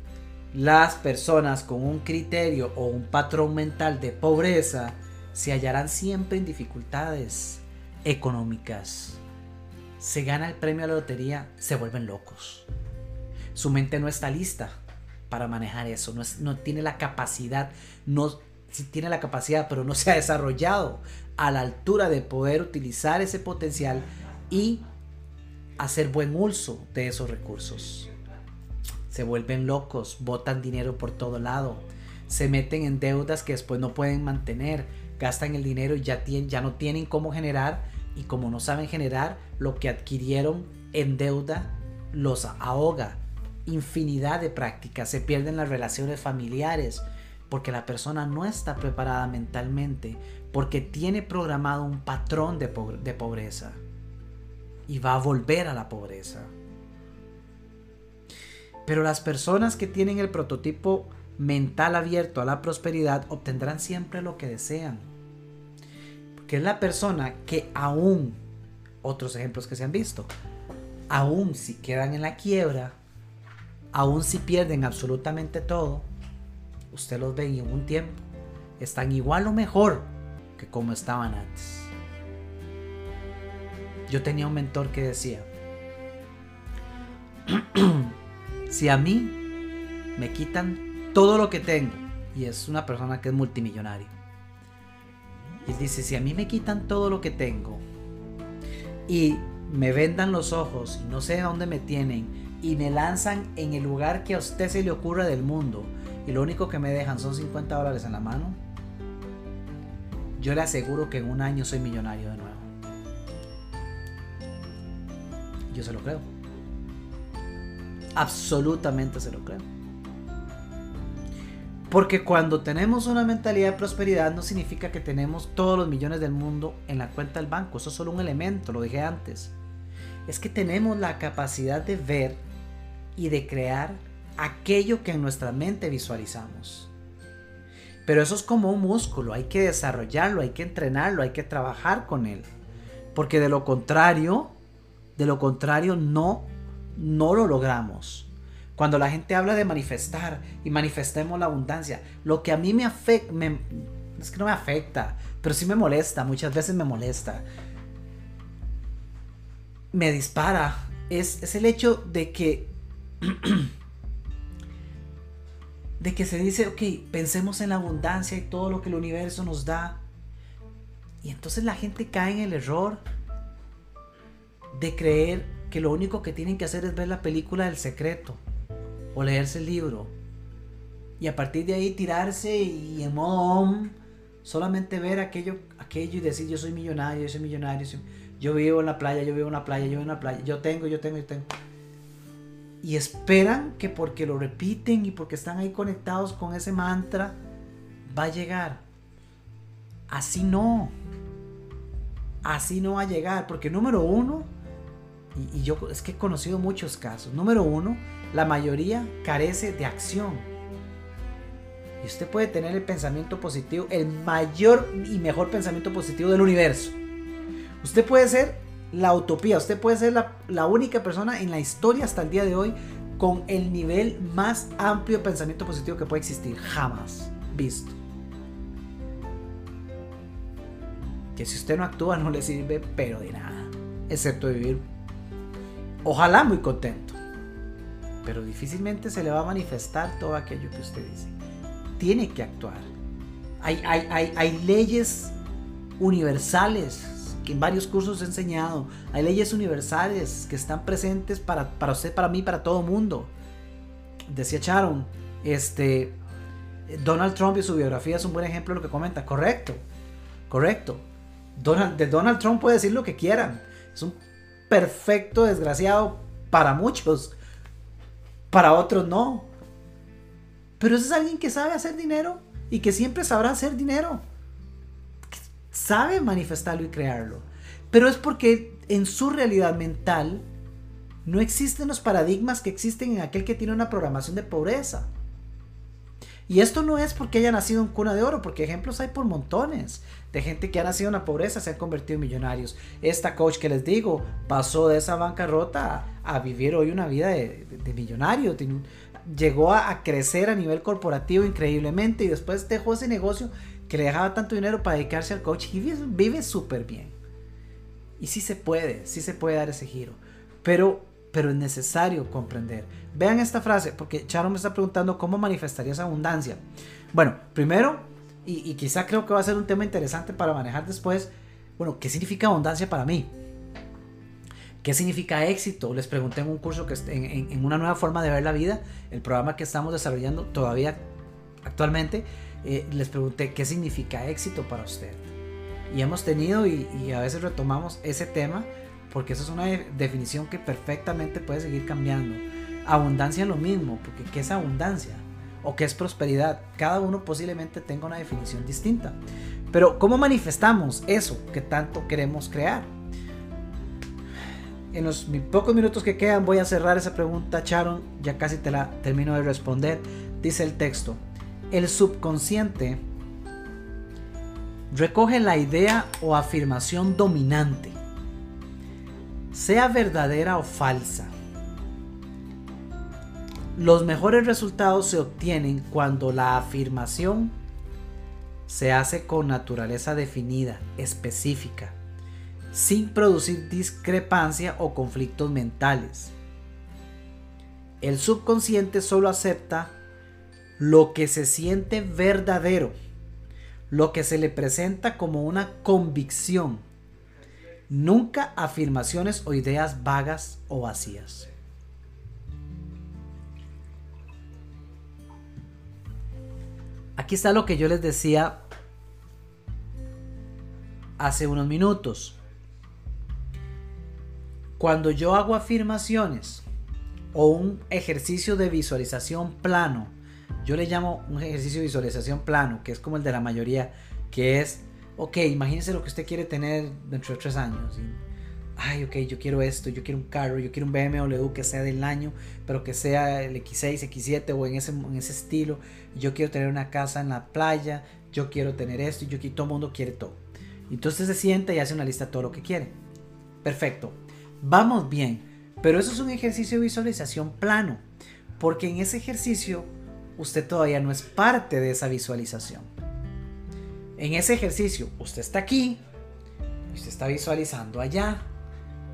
las personas con un criterio o un patrón mental de pobreza se hallarán siempre en dificultades económicas. Se gana el premio a la lotería, se vuelven locos. Su mente no está lista para manejar eso, no, no tiene la capacidad, no tiene la capacidad, pero no se ha desarrollado a la altura de poder utilizar ese potencial y hacer buen uso de esos recursos. Se vuelven locos, botan dinero por todo lado, se meten en deudas que después no pueden mantener, gastan el dinero y ya, tienen, ya no tienen cómo generar y como no saben generar, lo que adquirieron en deuda los ahoga infinidad de prácticas, se pierden las relaciones familiares, porque la persona no está preparada mentalmente, porque tiene programado un patrón de, de pobreza y va a volver a la pobreza. Pero las personas que tienen el prototipo mental abierto a la prosperidad obtendrán siempre lo que desean. Porque es la persona que aún, otros ejemplos que se han visto, aún si quedan en la quiebra, aún si pierden absolutamente todo, usted los ve en un tiempo, están igual o mejor que como estaban antes. Yo tenía un mentor que decía, si a mí me quitan todo lo que tengo, y es una persona que es multimillonaria, y dice, si a mí me quitan todo lo que tengo, y me vendan los ojos no sé dónde me tienen, y me lanzan en el lugar que a usted se le ocurra del mundo y lo único que me dejan son 50 dólares en la mano, yo le aseguro que en un año soy millonario de nuevo. Yo se lo creo. Absolutamente se lo creo. Porque cuando tenemos una mentalidad de prosperidad no significa que tenemos todos los millones del mundo en la cuenta del banco. Eso es solo un elemento, lo dije antes. Es que tenemos la capacidad de ver y de crear aquello que en nuestra mente visualizamos. Pero eso es como un músculo, hay que desarrollarlo, hay que entrenarlo, hay que trabajar con él. Porque de lo contrario, de lo contrario no no lo logramos. Cuando la gente habla de manifestar y manifestemos la abundancia, lo que a mí me afecta, es que no me afecta, pero sí me molesta, muchas veces me molesta. Me dispara, es, es el hecho de que de que se dice, ok, pensemos en la abundancia y todo lo que el universo nos da. Y entonces la gente cae en el error de creer que lo único que tienen que hacer es ver la película del secreto o leerse el libro. Y a partir de ahí tirarse y en modo solamente ver aquello, aquello y decir yo soy millonario, yo soy millonario, yo vivo en la playa, yo vivo en la playa, yo vivo en la playa, yo tengo, yo tengo, yo tengo y esperan que porque lo repiten y porque están ahí conectados con ese mantra, va a llegar. Así no. Así no va a llegar. Porque número uno, y, yo es que he conocido muchos casos, número uno, la mayoría carece de acción. Y usted puede tener el pensamiento positivo, el mayor y mejor pensamiento positivo del universo. Usted puede ser la utopía. Usted puede ser la, única persona en la historia hasta el día de hoy con el nivel más amplio de pensamiento positivo que puede existir. Jamás visto. Que si usted no actúa no le sirve pero de nada. Excepto vivir. Ojalá muy contento. Pero difícilmente se le va a manifestar todo aquello que usted dice. Tiene que actuar. Hay, hay, hay, hay leyes universales que en varios cursos he enseñado. Hay leyes universales que están presentes para, para usted, para mí, para todo mundo. Decía Sharon, este, Donald Trump y su biografía es un buen ejemplo de lo que comenta. Correcto, correcto. Donald, de Donald Trump puede decir lo que quieran. Es un perfecto desgraciado para muchos. Para otros no. Pero ese es alguien que sabe hacer dinero y que siempre sabrá hacer dinero. Sabe manifestarlo y crearlo. Pero es porque en su realidad mental no existen los paradigmas que existen en aquel que tiene una programación de pobreza. Y esto no es porque haya nacido en cuna de oro, porque ejemplos hay por montones de gente que ha nacido en la pobreza, se han convertido en millonarios. Esta coach que les digo pasó de esa bancarrota a, vivir hoy una vida de, millonario. llegó a, crecer a nivel corporativo increíblemente y después dejó ese negocio que le dejaba tanto dinero para dedicarse al coach y vive súper bien. Y sí se puede, sí se puede dar ese giro. Pero pero es necesario comprender. Vean esta frase, porque Charo me está preguntando cómo manifestarías abundancia. Bueno, primero, y, quizá creo que va a ser un tema interesante para manejar después, bueno, ¿qué significa abundancia para mí? ¿Qué significa éxito? Les pregunté en un curso que en, en, una nueva forma de ver la vida, el programa que estamos desarrollando todavía actualmente, eh, les pregunté qué significa éxito para usted. Y hemos tenido y, y a veces retomamos ese tema porque esa es una definición que perfectamente puede seguir cambiando. Abundancia lo mismo, porque ¿qué es abundancia? ¿O qué es prosperidad? Cada uno posiblemente tenga una definición distinta. Pero ¿cómo manifestamos eso que tanto queremos crear? En los pocos minutos que quedan voy a cerrar esa pregunta, Charon, ya casi te la termino de responder. Dice el texto, el subconsciente recoge la idea o afirmación dominante sea verdadera o falsa. Los mejores resultados se obtienen cuando la afirmación se hace con naturaleza definida, específica, sin producir discrepancia o conflictos mentales. El subconsciente solo acepta lo que se siente verdadero, lo que se le presenta como una convicción Nunca afirmaciones o ideas vagas o vacías. Aquí está lo que yo les decía hace unos minutos. Cuando yo hago afirmaciones o un ejercicio de visualización plano, yo le llamo un ejercicio de visualización plano, que es como el de la mayoría, que es ok, imagínese lo que usted quiere tener dentro de tres años. ay, ok, yo quiero esto, yo quiero un carro, yo quiero un BMW que sea del año, pero que sea el X6, X7 o en ese, en ese estilo. Yo quiero tener una casa en la playa, yo quiero tener esto, y yo quiero, todo el mundo quiere todo. Entonces se sienta y hace una lista de todo lo que quiere. Perfecto, vamos bien, pero eso es un ejercicio de visualización plano, porque en ese ejercicio usted todavía no es parte de esa visualización. En ese ejercicio, usted está aquí, usted está visualizando allá,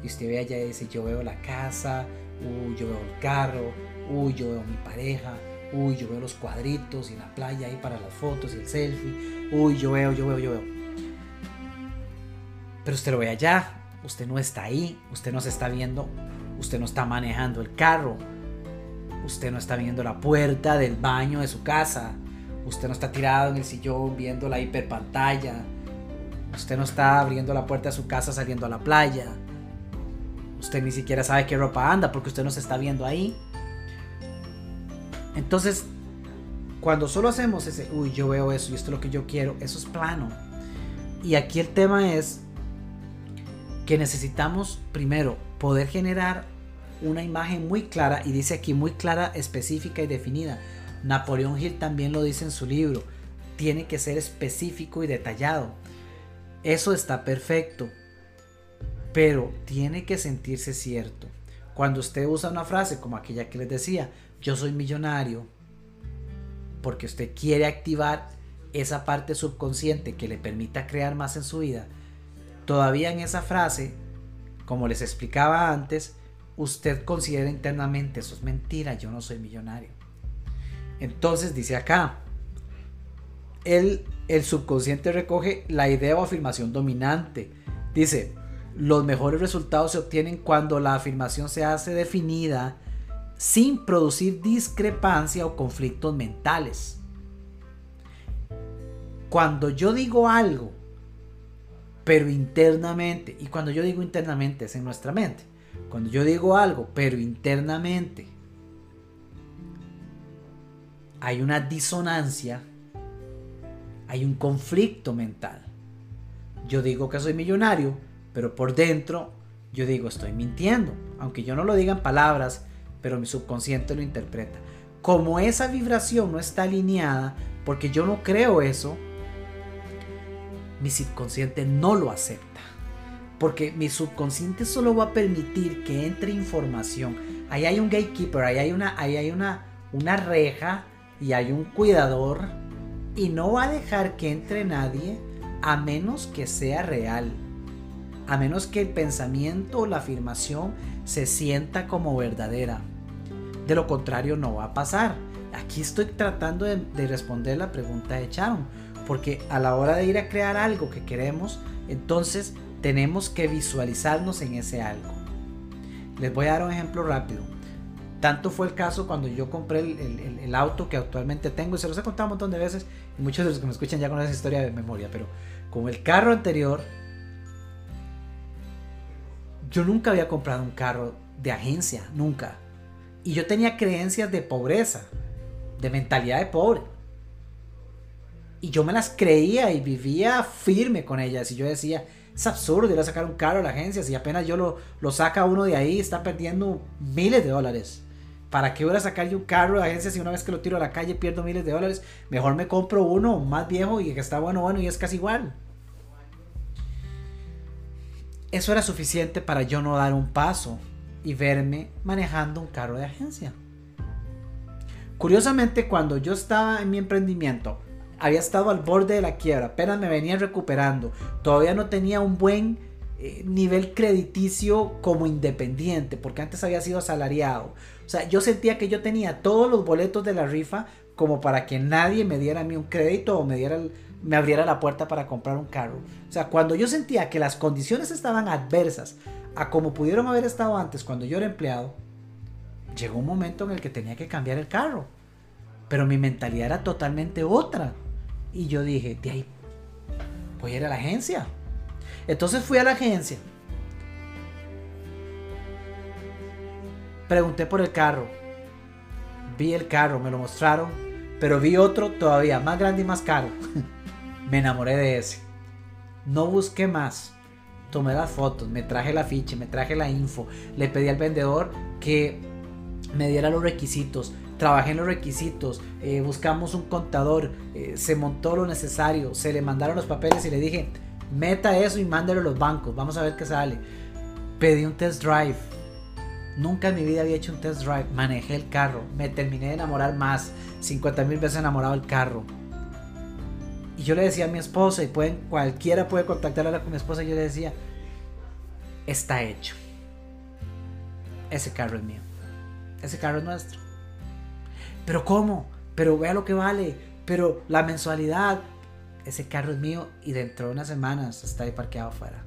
y usted ve allá y dice, yo veo la casa, uy, yo veo el carro, uy, yo veo mi pareja, uy, yo veo los cuadritos y la playa ahí para las fotos y el selfie, uy, yo veo, yo veo, yo veo. Pero usted lo ve allá, usted no está ahí, usted no se está viendo, usted no está manejando el carro, usted no está viendo la puerta del baño de su casa, Usted no está tirado en el sillón viendo la hiperpantalla. Usted no está abriendo la puerta de su casa saliendo a la playa. Usted ni siquiera sabe qué ropa anda porque usted no se está viendo ahí. Entonces, cuando solo hacemos ese, uy, yo veo eso y esto es lo que yo quiero, eso es plano. Y aquí el tema es que necesitamos primero poder generar una imagen muy clara, y dice aquí muy clara, específica y definida Napoleón Hill también lo dice en su libro, tiene que ser específico y detallado. Eso está perfecto, pero tiene que sentirse cierto. Cuando usted usa una frase como aquella que les decía, yo soy millonario, porque usted quiere activar esa parte subconsciente que le permita crear más en su vida, todavía en esa frase, como les explicaba antes, usted considera internamente, eso es mentira, yo no soy millonario. Entonces dice acá, el, el subconsciente recoge la idea o afirmación dominante. Dice, los mejores resultados se obtienen cuando la afirmación se hace definida sin producir discrepancia o conflictos mentales. Cuando yo digo algo, pero internamente, y cuando yo digo internamente es en nuestra mente, cuando yo digo algo, pero internamente hay una disonancia, Hay un conflicto mental. Yo digo que soy millonario, pero por dentro yo digo estoy mintiendo. Aunque yo no lo diga en palabras, pero mi subconsciente lo interpreta. Como esa vibración no está alineada, porque yo no creo eso, mi subconsciente no lo acepta. Porque mi subconsciente solo va a permitir que entre información. Ahí hay un gatekeeper, ahí hay una, hay una, una reja y hay un cuidador. Y no va a dejar que entre nadie a menos que sea real. A menos que el pensamiento o la afirmación se sienta como verdadera. De lo contrario no va a pasar. Aquí estoy tratando de, responder la pregunta de Charon. Porque a la hora de ir a crear algo que queremos, entonces tenemos que visualizarnos en ese algo. Les voy a dar un ejemplo rápido. Tanto fue el caso cuando yo compré el, auto que actualmente tengo, y se los he contado un montón de veces, muchos de los que me escuchan ya conocen esa historia de memoria, pero como el carro anterior, yo nunca había comprado un carro de agencia, nunca. Y yo tenía creencias de pobreza, de mentalidad de pobre. Y yo me las creía y vivía firme con ellas. Y yo decía, es absurdo ir a sacar un carro a la agencia. Si apenas yo lo, lo saca uno de ahí, está perdiendo miles de dólares. ¿Para qué voy a sacar yo un carro de agencia si una vez que lo tiro a la calle pierdo miles de dólares? Mejor me compro uno más viejo y que está bueno, bueno y es casi igual. Eso era suficiente para yo no dar un paso y verme manejando un carro de agencia. Curiosamente, cuando yo estaba en mi emprendimiento, había estado al borde de la quiebra, apenas me venía recuperando, todavía no tenía un buen eh, nivel crediticio como independiente, porque antes había sido asalariado. O sea, yo sentía que yo tenía todos los boletos de la rifa como para que nadie me diera a mí un crédito o me diera me abriera la puerta para comprar un carro. O sea, cuando yo sentía que las condiciones estaban adversas a como pudieron haber estado antes cuando yo era empleado, llegó un momento en el que tenía que cambiar el carro. Pero mi mentalidad era totalmente otra. Y yo dije, de ahí, voy a ir a la agencia. Entonces fui a la agencia. Pregunté por el carro. Vi el carro, me lo mostraron. Pero vi otro todavía más grande y más caro. me enamoré de ese. No busqué más tomé las fotos, me traje la ficha, me traje la info, le pedí al vendedor que me diera los requisitos, trabajé en los requisitos, eh, buscamos un contador, eh, se montó lo necesario, se le mandaron los papeles y le dije, meta eso y mándelo a los bancos, vamos a ver qué sale. Pedí un test drive. Nunca en mi vida había hecho un test drive. Manejé el carro. Me terminé de enamorar más. 50 mil veces enamorado del carro. Y yo le decía a mi esposa, y pueden, cualquiera puede contactarla con mi esposa, y yo le decía, está hecho. Ese carro es mío. Ese carro es nuestro. Pero ¿cómo? Pero vea lo que vale. Pero la mensualidad. Ese carro es mío y dentro de unas semanas está ahí parqueado afuera.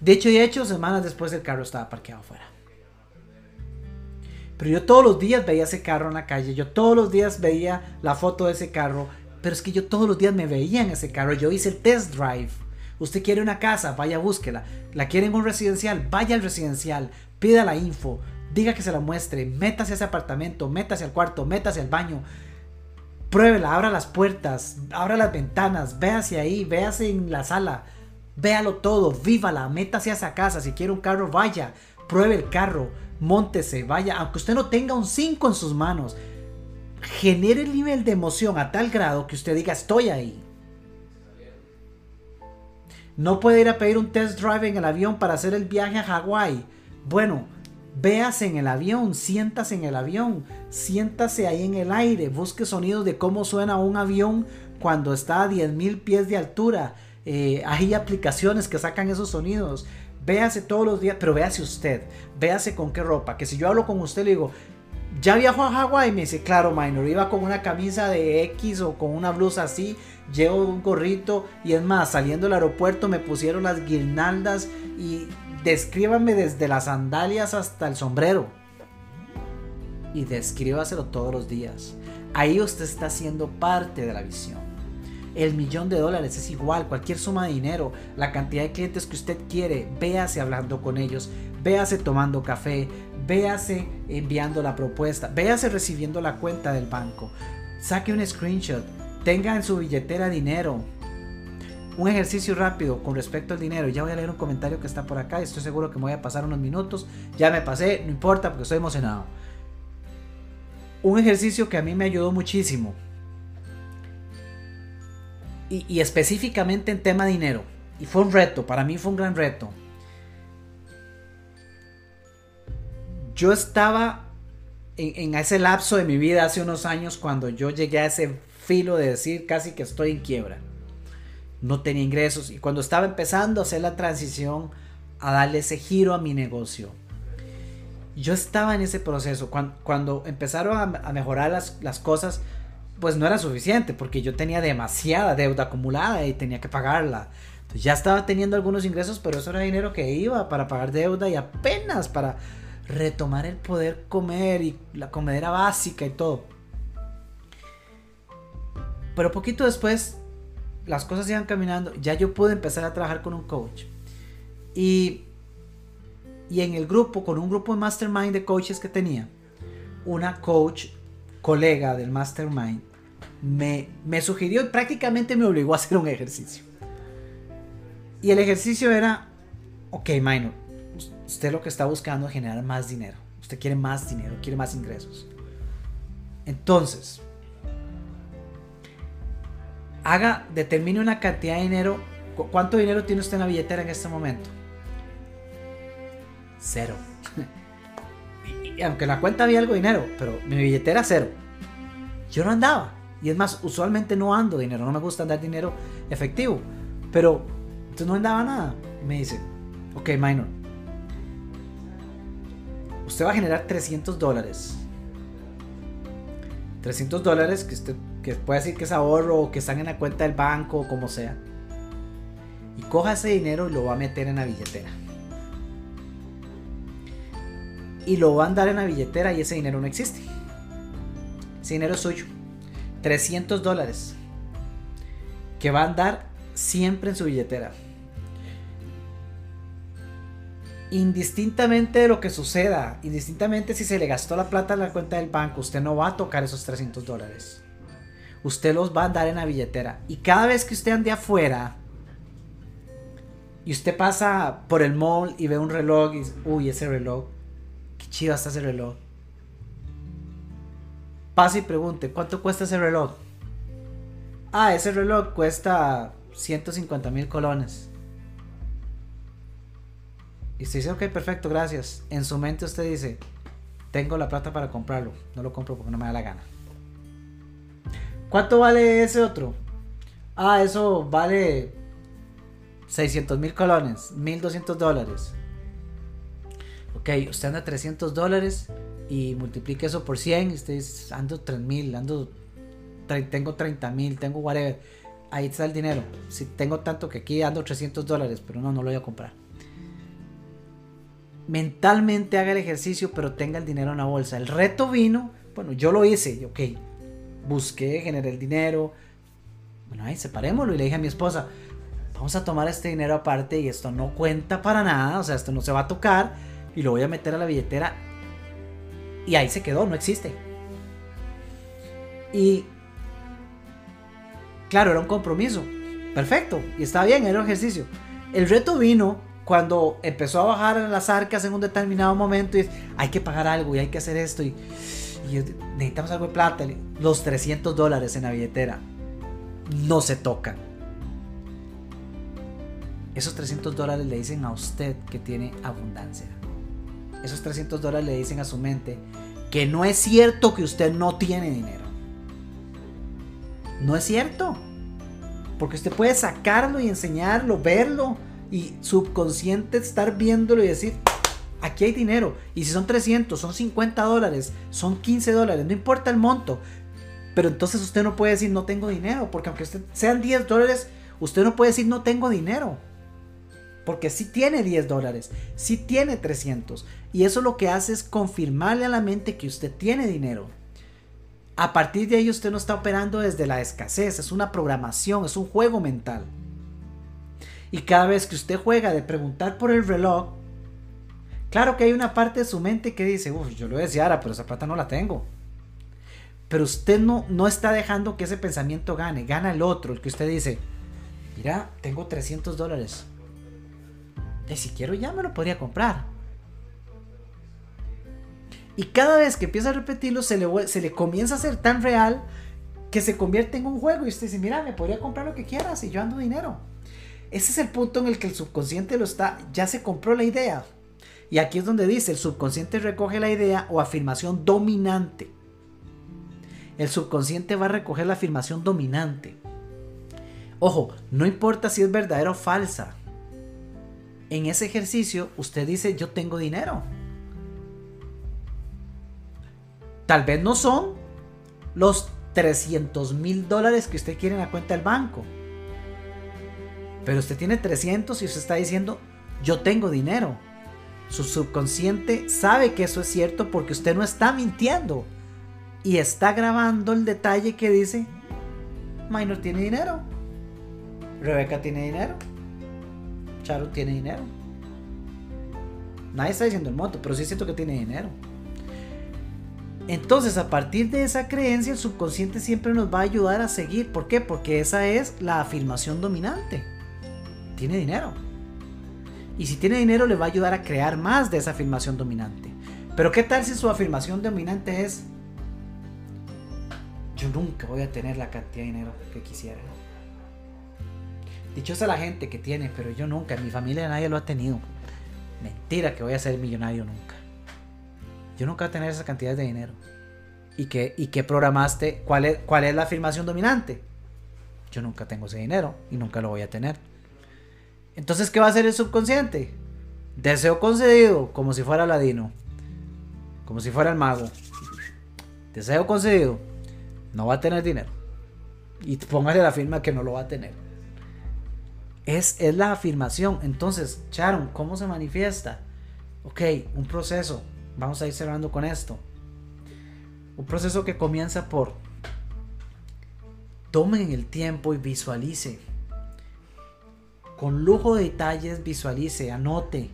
De hecho y hecho, semanas después el carro estaba parqueado afuera. Pero yo todos los días veía ese carro en la calle, yo todos los días veía la foto de ese carro, pero es que yo todos los días me veía en ese carro, yo hice el test drive. Usted quiere una casa, vaya búsquela. La quiere en un residencial, vaya al residencial, pida la info, diga que se la muestre, métase a ese apartamento, métase al cuarto, métase al baño. Pruébela, abra las puertas, abra las ventanas, véase ahí, véase en la sala, véalo todo, vívala, métase a esa casa, si quiere un carro, vaya, pruebe el carro, Móntese, vaya, aunque usted no tenga un 5 en sus manos, genere el nivel de emoción a tal grado que usted diga estoy ahí. No puede ir a pedir un test drive en el avión para hacer el viaje a Hawái. Bueno, véase en el avión, siéntase en el avión, siéntase ahí en el aire, busque sonidos de cómo suena un avión cuando está a 10.000 pies de altura. Eh, hay aplicaciones que sacan esos sonidos. Véase todos los días, pero véase usted, véase con qué ropa. Que si yo hablo con usted, le digo, ¿ya viajó a Hawái? Me dice, claro, minor, iba con una camisa de X o con una blusa así, llevo un gorrito y es más, saliendo del aeropuerto me pusieron las guirnaldas y descríbame desde las sandalias hasta el sombrero. Y descríbaselo todos los días. Ahí usted está siendo parte de la visión. El millón de dólares es igual, cualquier suma de dinero, la cantidad de clientes que usted quiere, véase hablando con ellos, véase tomando café, véase enviando la propuesta, véase recibiendo la cuenta del banco. saque un screenshot, tenga en su billetera dinero. Un ejercicio rápido con respecto al dinero. Ya voy a leer un comentario que está por acá. Estoy seguro que me voy a pasar unos minutos. Ya me pasé, no importa porque estoy emocionado. Un ejercicio que a mí me ayudó muchísimo. Y específicamente en tema dinero. Y fue un reto, para mí fue un gran reto. Yo estaba en, ese lapso de mi vida hace unos años cuando yo llegué a ese filo de decir casi que estoy en quiebra. No tenía ingresos y cuando estaba empezando a hacer la transición a darle ese giro a mi negocio. Yo estaba en ese proceso. Cuando, empezaron a, mejorar las, las, cosas, pues no era suficiente porque yo tenía demasiada deuda acumulada y tenía que pagarla. Ya estaba teniendo algunos ingresos, pero eso era dinero que iba para pagar deuda y apenas para retomar el poder comer y la comedera básica y todo. Pero poquito después las cosas iban caminando, ya yo pude empezar a trabajar con un coach. Y, y en el grupo, con un grupo de mastermind de coaches que tenía, una coach colega del mastermind me, me sugirió y prácticamente me obligó a hacer un ejercicio. Y el ejercicio era, ok, minor, Usted lo que está buscando es generar más dinero. Usted quiere más dinero, quiere más ingresos. Entonces, haga, determine una cantidad de dinero. ¿Cuánto dinero tiene usted en la billetera en este momento? Cero. y, aunque la cuenta había algo de dinero, pero mi billetera cero. Yo no andaba. Y es más, usualmente no ando dinero. No me gusta andar dinero efectivo. Pero entonces no andaba nada. Me dice, ok, minor usted va a generar 300 dólares. 300 dólares que usted que puede decir que es ahorro o que están en la cuenta del banco o como sea. Y coja ese dinero y lo va a meter en la billetera. Y lo va a andar en la billetera y ese dinero no existe. Ese dinero es suyo. 300 dólares. Que va a andar siempre en su billetera. indistintamente de lo que suceda, indistintamente si se le gastó la plata en la cuenta del banco, usted no va a tocar esos 300 dólares. Usted los va a dar en la billetera. Y cada vez que usted ande afuera y usted pasa por el mall y ve un reloj y uy, ese reloj, qué chido está ese reloj. Pasa y pregunte, ¿cuánto cuesta ese reloj? Ah, ese reloj cuesta 150 mil colones. Y usted dice, ok, perfecto, gracias. En su mente usted dice, tengo la plata para comprarlo. No lo compro porque no me da la gana. ¿Cuánto vale ese otro? Ah, eso vale 600 mil colones, 1200 dólares. Ok, usted anda 300 dólares y multiplique eso por 100 y usted dice, ando 3000, ando, tengo 30 mil, tengo whatever. Ahí está el dinero. Si tengo tanto que aquí ando 300 dólares, pero no, no lo voy a comprar mentalmente haga el ejercicio, pero tenga el dinero en la bolsa. El reto vino, bueno, yo lo hice, ok, busqué, generé el dinero. Bueno, ahí separémoslo y le dije a mi esposa, vamos a tomar este dinero aparte y esto no cuenta para nada, o sea, esto no se va a tocar y lo voy a meter a la billetera. Y ahí se quedó, no existe. Y claro, era un compromiso. Perfecto, y está bien, era un ejercicio. El reto vino cuando empezó a bajar las arcas en un determinado momento y hay que pagar algo y hay que hacer esto y, necesitamos algo de plata, los 300 dólares en la billetera no se tocan. Esos 300 dólares le dicen a usted que tiene abundancia. Esos 300 dólares le dicen a su mente que no es cierto que usted no tiene dinero. No es cierto. Porque usted puede sacarlo y enseñarlo, verlo y subconsciente estar viéndolo y decir, aquí hay dinero. Y si son 300, son 50 dólares, son 15 dólares, no importa el monto. Pero entonces usted no puede decir no tengo dinero, porque aunque sean 10 dólares, usted no puede decir no tengo dinero. Porque si tiene 10 dólares, si tiene 300. Y eso lo que hace es confirmarle a la mente que usted tiene dinero. A partir de ahí usted no está operando desde la escasez, es una programación, es un juego mental. Y cada vez que usted juega de preguntar por el reloj, claro que hay una parte de su mente que dice, uff, yo lo deseara, pero esa plata no la tengo. Pero usted no, no está dejando que ese pensamiento gane, gana el otro, el que usted dice, mira, tengo 300 dólares. Y si quiero ya me lo podría comprar. Y cada vez que empieza a repetirlo, se le, se le comienza a hacer tan real que se convierte en un juego. Y usted dice, mira, me podría comprar lo que quieras y yo ando dinero. Ese es el punto en el que el subconsciente lo está, ya se compró la idea. Y aquí es donde dice, el subconsciente recoge la idea o afirmación dominante el subconsciente va a recoger la afirmación dominante. Ojo, no importa si es verdadera o falsa. En ese ejercicio usted dice yo tengo dinero. Tal vez no son los 300 mil dólares que usted quiere en la cuenta del banco. Pero usted tiene 300 y usted está diciendo yo tengo dinero. Su subconsciente sabe que eso es cierto porque usted no está mintiendo y está grabando el detalle que dice, Minor tiene dinero, Rebeca tiene dinero, Charo tiene dinero. Nadie está diciendo el moto, pero sí siento que tiene dinero. Entonces, a partir de esa creencia, el subconsciente siempre nos va a ayudar a seguir. ¿Por qué? Porque esa es la afirmación dominante. Tiene dinero. Y si tiene dinero, le va a ayudar a crear más de esa afirmación dominante. Pero ¿qué tal si su afirmación dominante es, yo nunca voy a tener la cantidad de dinero que quisiera. Dichosa la gente que tiene, pero yo nunca, en mi familia nadie lo ha tenido. Mentira que voy a ser millonario nunca. Yo nunca voy a tener esa cantidad de dinero. ¿Y qué, y qué programaste? ¿Cuál es, ¿Cuál es la afirmación dominante? Yo nunca tengo ese dinero y nunca lo voy a tener. Entonces, ¿qué va a hacer el subconsciente? Deseo concedido, como si fuera Ladino. Como si fuera el mago. Deseo concedido no va a tener dinero. Y póngale la firma que no lo va a tener. Es, es la afirmación. Entonces, Sharon, ¿cómo se manifiesta? Ok, un proceso. Vamos a ir cerrando con esto. Un proceso que comienza por tomen el tiempo y visualice. Con lujo de detalles visualice, anote.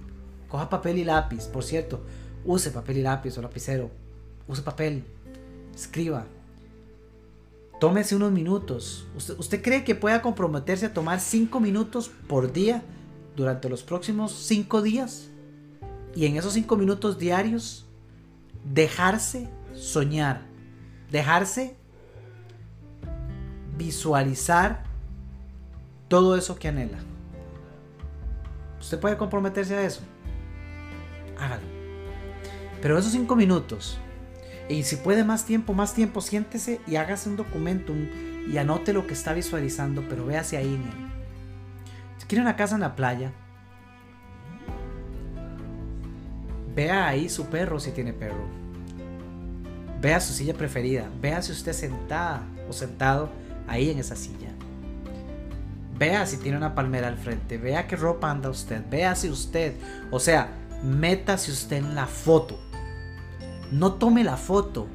Coja papel y lápiz. Por cierto, use papel y lápiz o lapicero. Use papel. Escriba. Tómese unos minutos. ¿Usted, cree que pueda comprometerse a tomar 5 minutos por día durante los próximos 5 días? Y en esos 5 minutos diarios, dejarse soñar, dejarse visualizar todo eso que anhela. ¿Usted puede comprometerse a eso? Hágalo. Pero esos 5 minutos y si puede más tiempo, más tiempo, siéntese y hágase un documento y anote lo que está visualizando, pero véase ahí en él. Si quiere una casa en la playa, vea ahí su perro si tiene perro. Vea su silla preferida. Vea si usted sentada o sentado ahí en esa silla. Vea si tiene una palmera al frente. Vea qué ropa anda usted. Vea si usted, o sea, métase usted en la foto no tome la foto.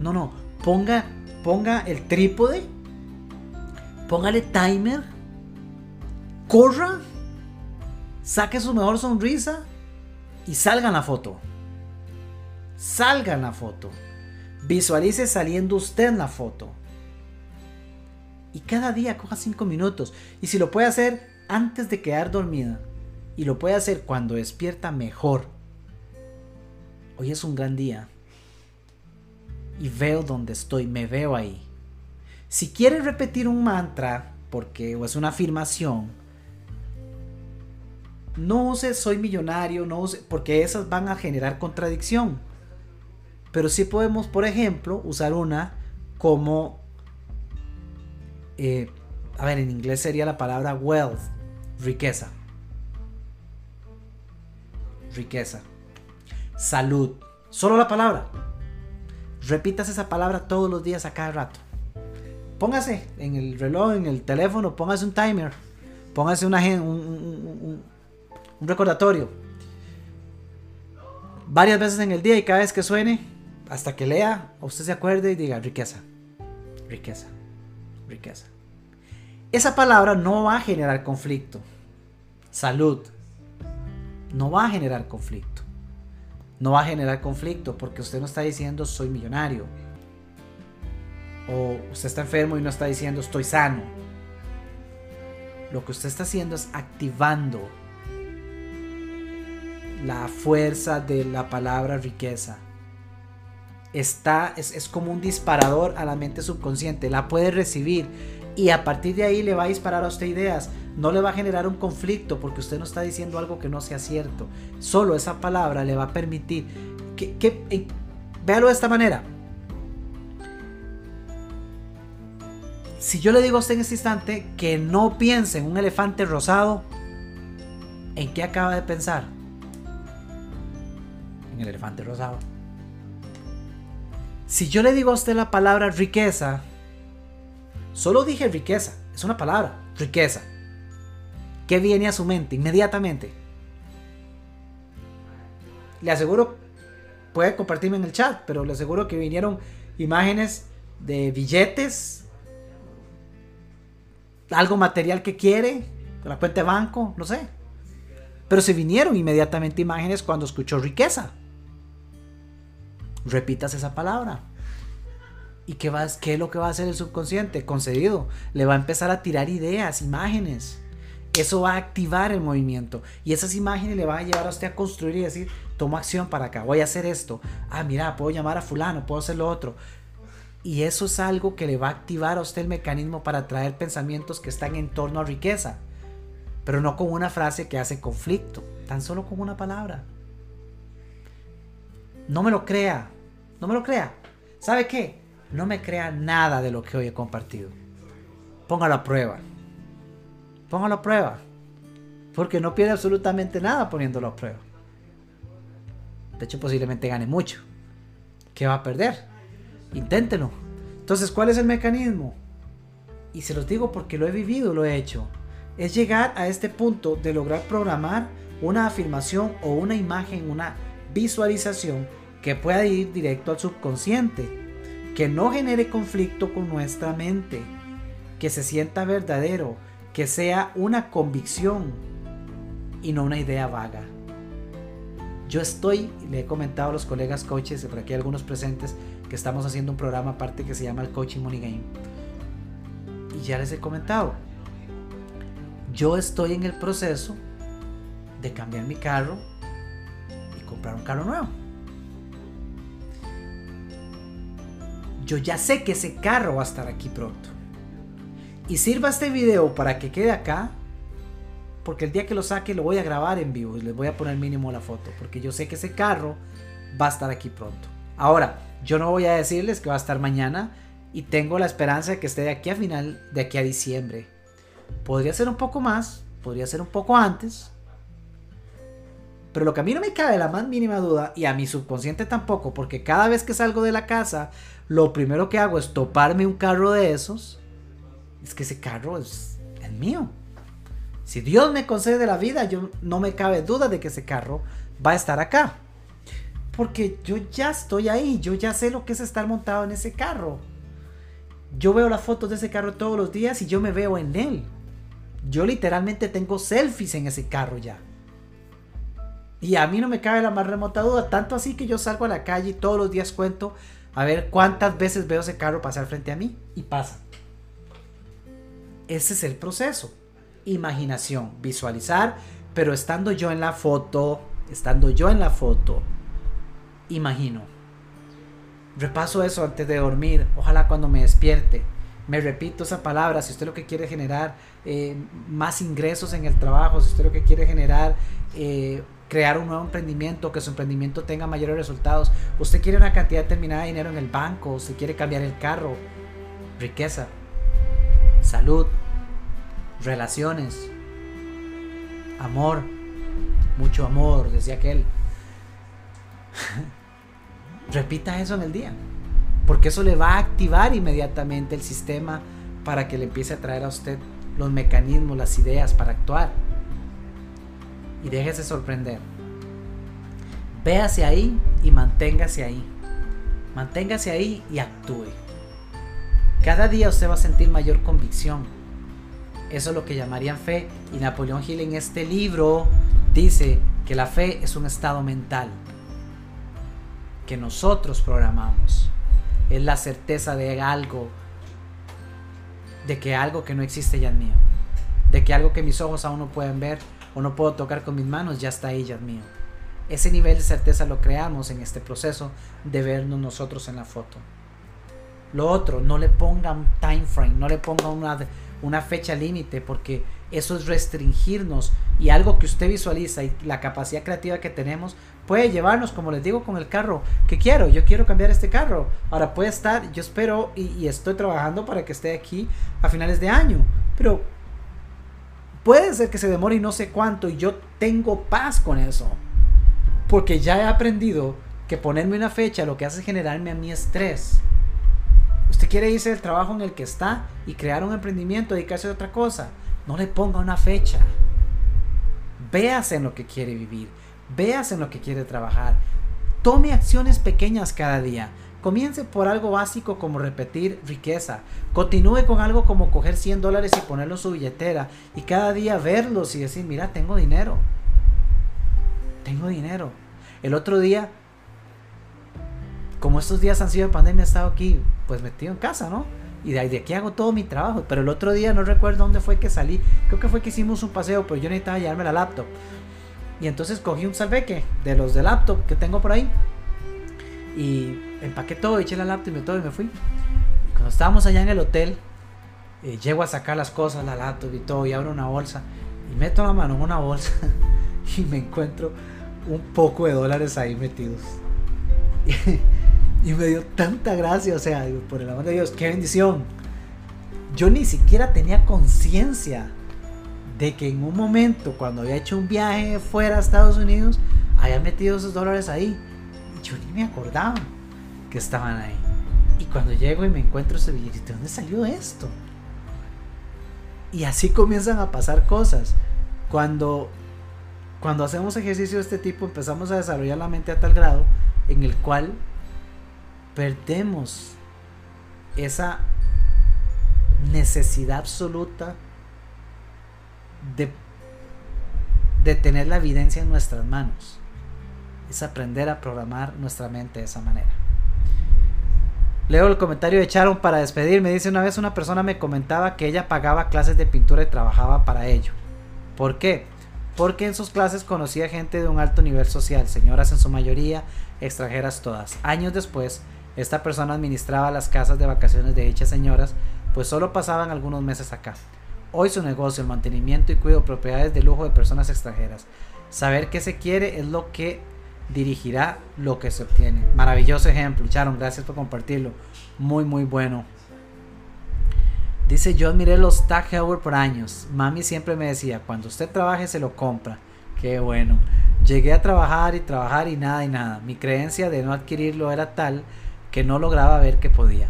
No, no. Ponga, ponga el trípode. Póngale timer. Corra. Saque su mejor sonrisa. Y salga en la foto. Salga en la foto. Visualice saliendo usted en la foto. Y cada día coja 5 minutos. Y si lo puede hacer antes de quedar dormida. Y lo puede hacer cuando despierta mejor hoy es un gran día. Y veo donde estoy, me veo ahí. Si quieres repetir un mantra, porque o es una afirmación, no use soy millonario, no use, porque esas van a generar contradicción. Pero sí podemos, por ejemplo, usar una como, eh, a ver, en inglés sería la palabra wealth, riqueza. Riqueza salud. Solo la palabra. Repitas esa palabra todos los días a cada rato. Póngase en el reloj, en el teléfono, póngase un timer. Póngase un, un, recordatorio. Varias veces en el día y cada vez que suene, hasta que lea, usted se acuerde y diga riqueza, riqueza, riqueza. Esa palabra no va a generar conflicto. Salud. No va a generar conflicto no va a generar conflicto porque usted no está diciendo soy millonario. O usted está enfermo y no está diciendo estoy sano. Lo que usted está haciendo es activando la fuerza de la palabra riqueza. Está, es, es como un disparador a la mente subconsciente. La puede recibir y a partir de ahí le va a disparar a usted ideas. No le va a generar un conflicto porque usted no está diciendo algo que no sea cierto. Solo esa palabra le va a permitir que, que véalo de esta manera. Si yo le digo a usted en este instante que no piense en un elefante rosado, ¿en qué acaba de pensar? En el elefante rosado. Si yo le digo a usted la palabra riqueza, Solo dije riqueza, es una palabra, riqueza. ¿Qué viene a su mente inmediatamente? Le aseguro, puede compartirme en el chat, pero le aseguro que vinieron imágenes de billetes, algo material que quiere, la cuenta de banco, no sé. Pero se vinieron inmediatamente imágenes cuando escuchó riqueza. Repitas esa palabra. ¿Y qué, va, qué es lo que va a hacer el subconsciente? Concedido. Le va a empezar a tirar ideas, imágenes. Eso va a activar el movimiento. Y esas imágenes le van a llevar a usted a construir y decir, tomo acción para acá, voy a hacer esto. Ah, mira, puedo llamar a fulano, puedo hacer lo otro. Y eso es algo que le va a activar a usted el mecanismo para traer pensamientos que están en torno a riqueza. Pero no con una frase que hace conflicto, tan solo con una palabra. No me lo crea, no me lo crea. ¿Sabe qué? no me crea nada de lo que hoy he compartido. Póngalo a prueba. Póngalo a prueba. Porque no pierde absolutamente nada poniéndolo a prueba. De hecho, posiblemente gane mucho. ¿Qué va a perder? Inténtelo. Entonces, ¿cuál es el mecanismo? Y se los digo porque lo he vivido, lo he hecho. Es llegar a este punto de lograr programar una afirmación o una imagen, una visualización que pueda ir directo al subconsciente que no genere conflicto con nuestra mente, que se sienta verdadero, que sea una convicción y no una idea vaga. Yo estoy, le he comentado a los colegas coaches, por aquí algunos presentes, que estamos haciendo un programa aparte que se llama el Coaching Money Game. Y ya les he comentado, yo estoy en el proceso de cambiar mi carro y comprar un carro nuevo. Yo ya sé que ese carro va a estar aquí pronto. Y sirva este video para que quede acá, porque el día que lo saque lo voy a grabar en vivo y les voy a poner mínimo la foto, porque yo sé que ese carro va a estar aquí pronto. Ahora, yo no voy a decirles que va a estar mañana y tengo la esperanza de que esté de aquí a final, de aquí a diciembre. Podría ser un poco más, podría ser un poco antes, pero lo que a mí no me cabe la más mínima duda, y a mi subconsciente tampoco, porque cada vez que salgo de la casa, lo primero que hago es toparme un carro de esos, es que ese carro es el mío. Si Dios me concede la vida, yo no me cabe duda de que ese carro va a estar acá. Porque yo ya estoy ahí, yo ya sé lo que es estar montado en ese carro. Yo veo las fotos de ese carro todos los días y yo me veo en él. Yo literalmente tengo selfies en ese carro ya. Y a mí no me cabe la más remota duda, tanto así que yo salgo a la calle y todos los días cuento a ver cuántas veces veo ese carro pasar frente a mí y pasa. Ese es el proceso. Imaginación, visualizar, pero estando yo en la foto, estando yo en la foto, imagino. Repaso eso antes de dormir, ojalá cuando me despierte. Me repito esa palabra, si usted lo que quiere generar eh, más ingresos en el trabajo, si usted lo que quiere generar eh, crear un nuevo emprendimiento, que su emprendimiento tenga mayores resultados. Usted quiere una cantidad determinada de dinero en el banco, usted quiere cambiar el carro, riqueza, salud, relaciones, amor, mucho amor, decía aquel. Repita eso en el día, porque eso le va a activar inmediatamente el sistema para que le empiece a traer a usted los mecanismos, las ideas para actuar y déjese sorprender. Véase ahí y manténgase ahí. Manténgase ahí y actúe. Cada día usted va a sentir mayor convicción. Eso es lo que llamarían fe. Y Napoleón Hill en este libro dice que la fe es un estado mental que nosotros programamos. es la certeza de algo, de que algo que no existe ya es mío, de que algo que mis ojos aún no pueden ver o no puedo tocar con mis manos ya está ahí, ya es mío. Ese nivel de certeza lo creamos en este proceso de vernos nosotros en la foto. Lo otro, no le ponga un time frame, no le ponga una, una fecha límite, porque eso es restringirnos y algo que usted visualiza y la capacidad creativa que tenemos puede llevarnos, como les digo, con el carro que quiero. Yo quiero cambiar este carro. Ahora puede estar, yo espero y, y estoy trabajando para que esté aquí a finales de año, pero puede ser que se demore y no sé cuánto y yo tengo paz con eso. Porque ya he aprendido que ponerme una fecha lo que hace es generarme a mi estrés. Usted quiere irse del trabajo en el que está y crear un emprendimiento, dedicarse a otra cosa. No le ponga una fecha. Véase en lo que quiere vivir. Véase en lo que quiere trabajar. Tome acciones pequeñas cada día. Comience por algo básico como repetir riqueza. Continúe con algo como coger 100 dólares y ponerlo en su billetera. Y cada día verlos y decir, mira, tengo dinero. Tengo dinero. El otro día, como estos días han sido de pandemia, he estado aquí, pues metido en casa, ¿no? Y de, de aquí hago todo mi trabajo. Pero el otro día no recuerdo dónde fue que salí. Creo que fue que hicimos un paseo, pero yo necesitaba llevarme la laptop. Y entonces cogí un salveque de los de laptop que tengo por ahí. Y empaqué todo, eché la laptop y todo y me fui. Cuando estábamos allá en el hotel, eh, llego a sacar las cosas, la laptop y todo, y abro una bolsa. Y meto la mano en una bolsa y me encuentro un poco de dólares ahí metidos. y me dio tanta gracia, o sea, por el amor de Dios, qué bendición. Yo ni siquiera tenía conciencia de que en un momento, cuando había hecho un viaje fuera a Estados Unidos, había metido esos dólares ahí. Yo ni me acordaba estaban ahí. Y cuando llego y me encuentro ese billete, ¿de dónde salió esto? Y así comienzan a pasar cosas. Cuando, cuando hacemos ejercicio de este tipo, empezamos a desarrollar la mente a tal grado en el cual perdemos esa necesidad absoluta de, de tener la evidencia en nuestras manos. Es aprender a programar nuestra mente de esa manera. Leo el comentario de Charon para despedirme. Dice una vez una persona me comentaba que ella pagaba clases de pintura y trabajaba para ello. ¿Por qué? Porque en sus clases conocía gente de un alto nivel social, señoras en su mayoría, extranjeras todas. Años después, esta persona administraba las casas de vacaciones de dichas señoras, pues solo pasaban algunos meses acá. Hoy su negocio, el mantenimiento y cuidado de propiedades de lujo de personas extranjeras. Saber qué se quiere es lo que dirigirá lo que se obtiene. Maravilloso ejemplo, Charon, gracias por compartirlo. Muy, muy bueno. Dice, yo admiré los Tag Heuer por años. Mami siempre me decía, cuando usted trabaje se lo compra. Qué bueno. Llegué a trabajar y trabajar y nada y nada. Mi creencia de no adquirirlo era tal que no lograba ver que podía.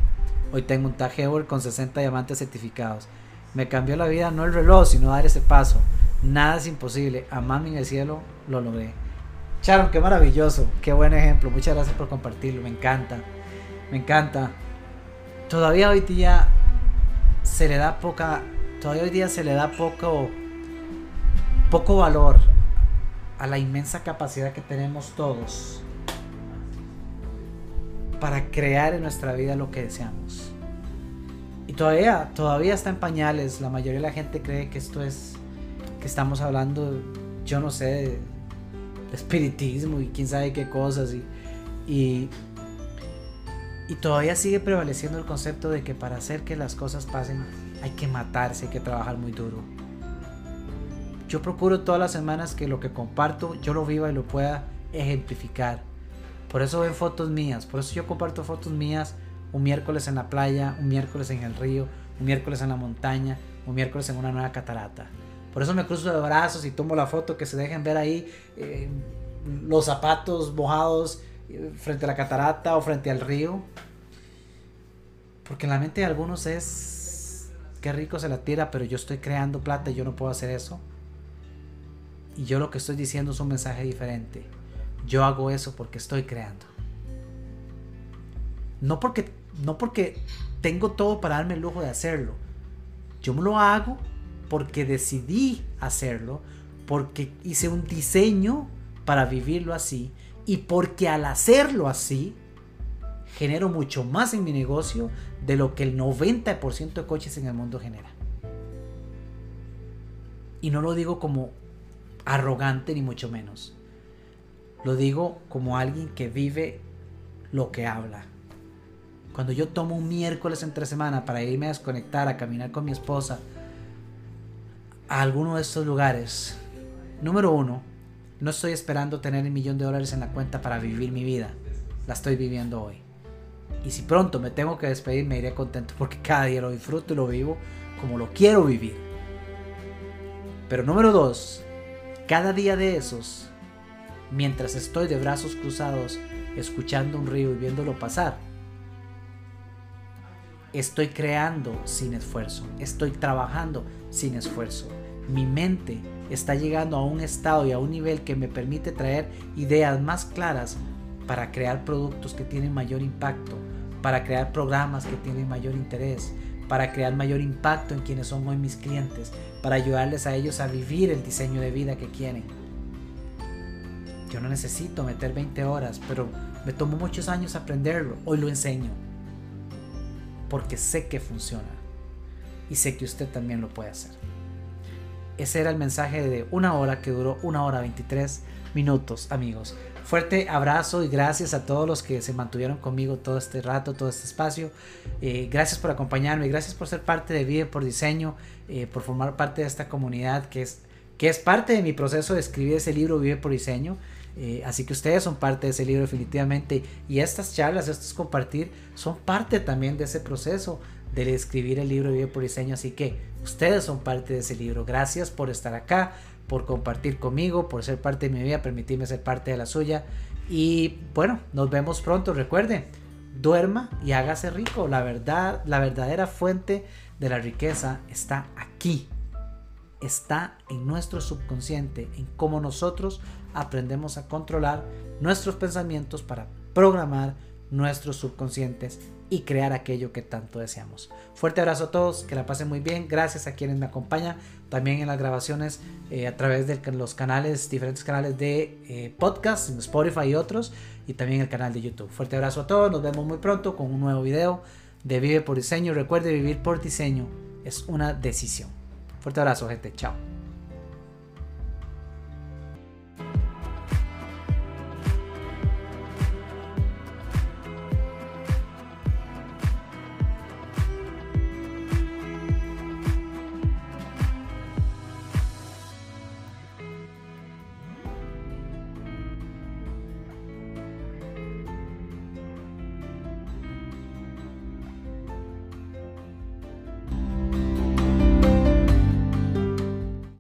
Hoy tengo un Tag Heuer con 60 diamantes certificados. Me cambió la vida no el reloj, sino dar ese paso. Nada es imposible. A mami en el cielo lo logré. Sharon, qué maravilloso. Qué buen ejemplo. Muchas gracias por compartirlo. Me encanta. Me encanta. Todavía hoy día se le da poca. Todavía hoy día se le da poco. Poco valor a la inmensa capacidad que tenemos todos para crear en nuestra vida lo que deseamos. Y todavía, todavía está en pañales. La mayoría de la gente cree que esto es, que estamos hablando, yo no sé, espiritismo y quién sabe qué cosas. Y, y, y todavía sigue prevaleciendo el concepto de que para hacer que las cosas pasen hay que matarse, hay que trabajar muy duro. Yo procuro todas las semanas que lo que comparto yo lo viva y lo pueda ejemplificar. Por eso ven fotos mías, por eso yo comparto fotos mías un miércoles en la playa, un miércoles en el río, un miércoles en la montaña, un miércoles en una nueva catarata. Por eso me cruzo de brazos y tomo la foto que se dejen ver ahí eh, los zapatos mojados eh, frente a la catarata o frente al río. Porque en la mente de algunos es, qué rico se la tira, pero yo estoy creando plata y yo no puedo hacer eso. Y yo lo que estoy diciendo es un mensaje diferente. Yo hago eso porque estoy creando. No porque no porque tengo todo para darme el lujo de hacerlo. Yo me lo hago porque decidí hacerlo, porque hice un diseño para vivirlo así y porque al hacerlo así genero mucho más en mi negocio de lo que el 90% de coaches en el mundo genera. Y no lo digo como arrogante ni mucho menos. Lo digo como alguien que vive lo que habla. Cuando yo tomo un miércoles entre semana para irme a desconectar, a caminar con mi esposa a alguno de estos lugares, número uno, no estoy esperando tener un millón de dólares en la cuenta para vivir mi vida. La estoy viviendo hoy. Y si pronto me tengo que despedir, me iré contento porque cada día lo disfruto y lo vivo como lo quiero vivir. Pero número dos, cada día de esos, mientras estoy de brazos cruzados, escuchando un río y viéndolo pasar, estoy creando sin esfuerzo, estoy trabajando sin esfuerzo. Mi mente está llegando a un estado y a un nivel que me permite traer ideas más claras para crear productos que tienen mayor impacto, para crear programas que tienen mayor interés, para crear mayor impacto en quienes son hoy mis clientes, para ayudarles a ellos a vivir el diseño de vida que quieren. Yo no necesito meter 20 horas, pero me tomó muchos años aprenderlo. Hoy lo enseño. Porque sé que funciona. Y sé que usted también lo puede hacer. Ese era el mensaje de una hora que duró una hora 23 minutos, amigos. Fuerte abrazo y gracias a todos los que se mantuvieron conmigo todo este rato, todo este espacio. Eh, gracias por acompañarme, gracias por ser parte de Vive por Diseño, eh, por formar parte de esta comunidad que es, que es parte de mi proceso de escribir ese libro Vive por Diseño. Eh, así que ustedes son parte de ese libro definitivamente y estas charlas, estos compartir, son parte también de ese proceso de escribir el libro Vive por Diseño. Así que ustedes son parte de ese libro. Gracias por estar acá por compartir conmigo, por ser parte de mi vida, permitirme ser parte de la suya. Y bueno, nos vemos pronto. Recuerde, duerma y hágase rico. La verdad, la verdadera fuente de la riqueza está aquí. Está en nuestro subconsciente, en cómo nosotros aprendemos a controlar nuestros pensamientos para programar nuestros subconscientes y crear aquello que tanto deseamos. Fuerte abrazo a todos, que la pasen muy bien. Gracias a quienes me acompañan también en las grabaciones eh, a través de los canales, diferentes canales de eh, podcast, Spotify y otros, y también el canal de YouTube. Fuerte abrazo a todos, nos vemos muy pronto con un nuevo video de Vive por Diseño. Recuerde, vivir por diseño es una decisión. Fuerte abrazo, gente. Chao.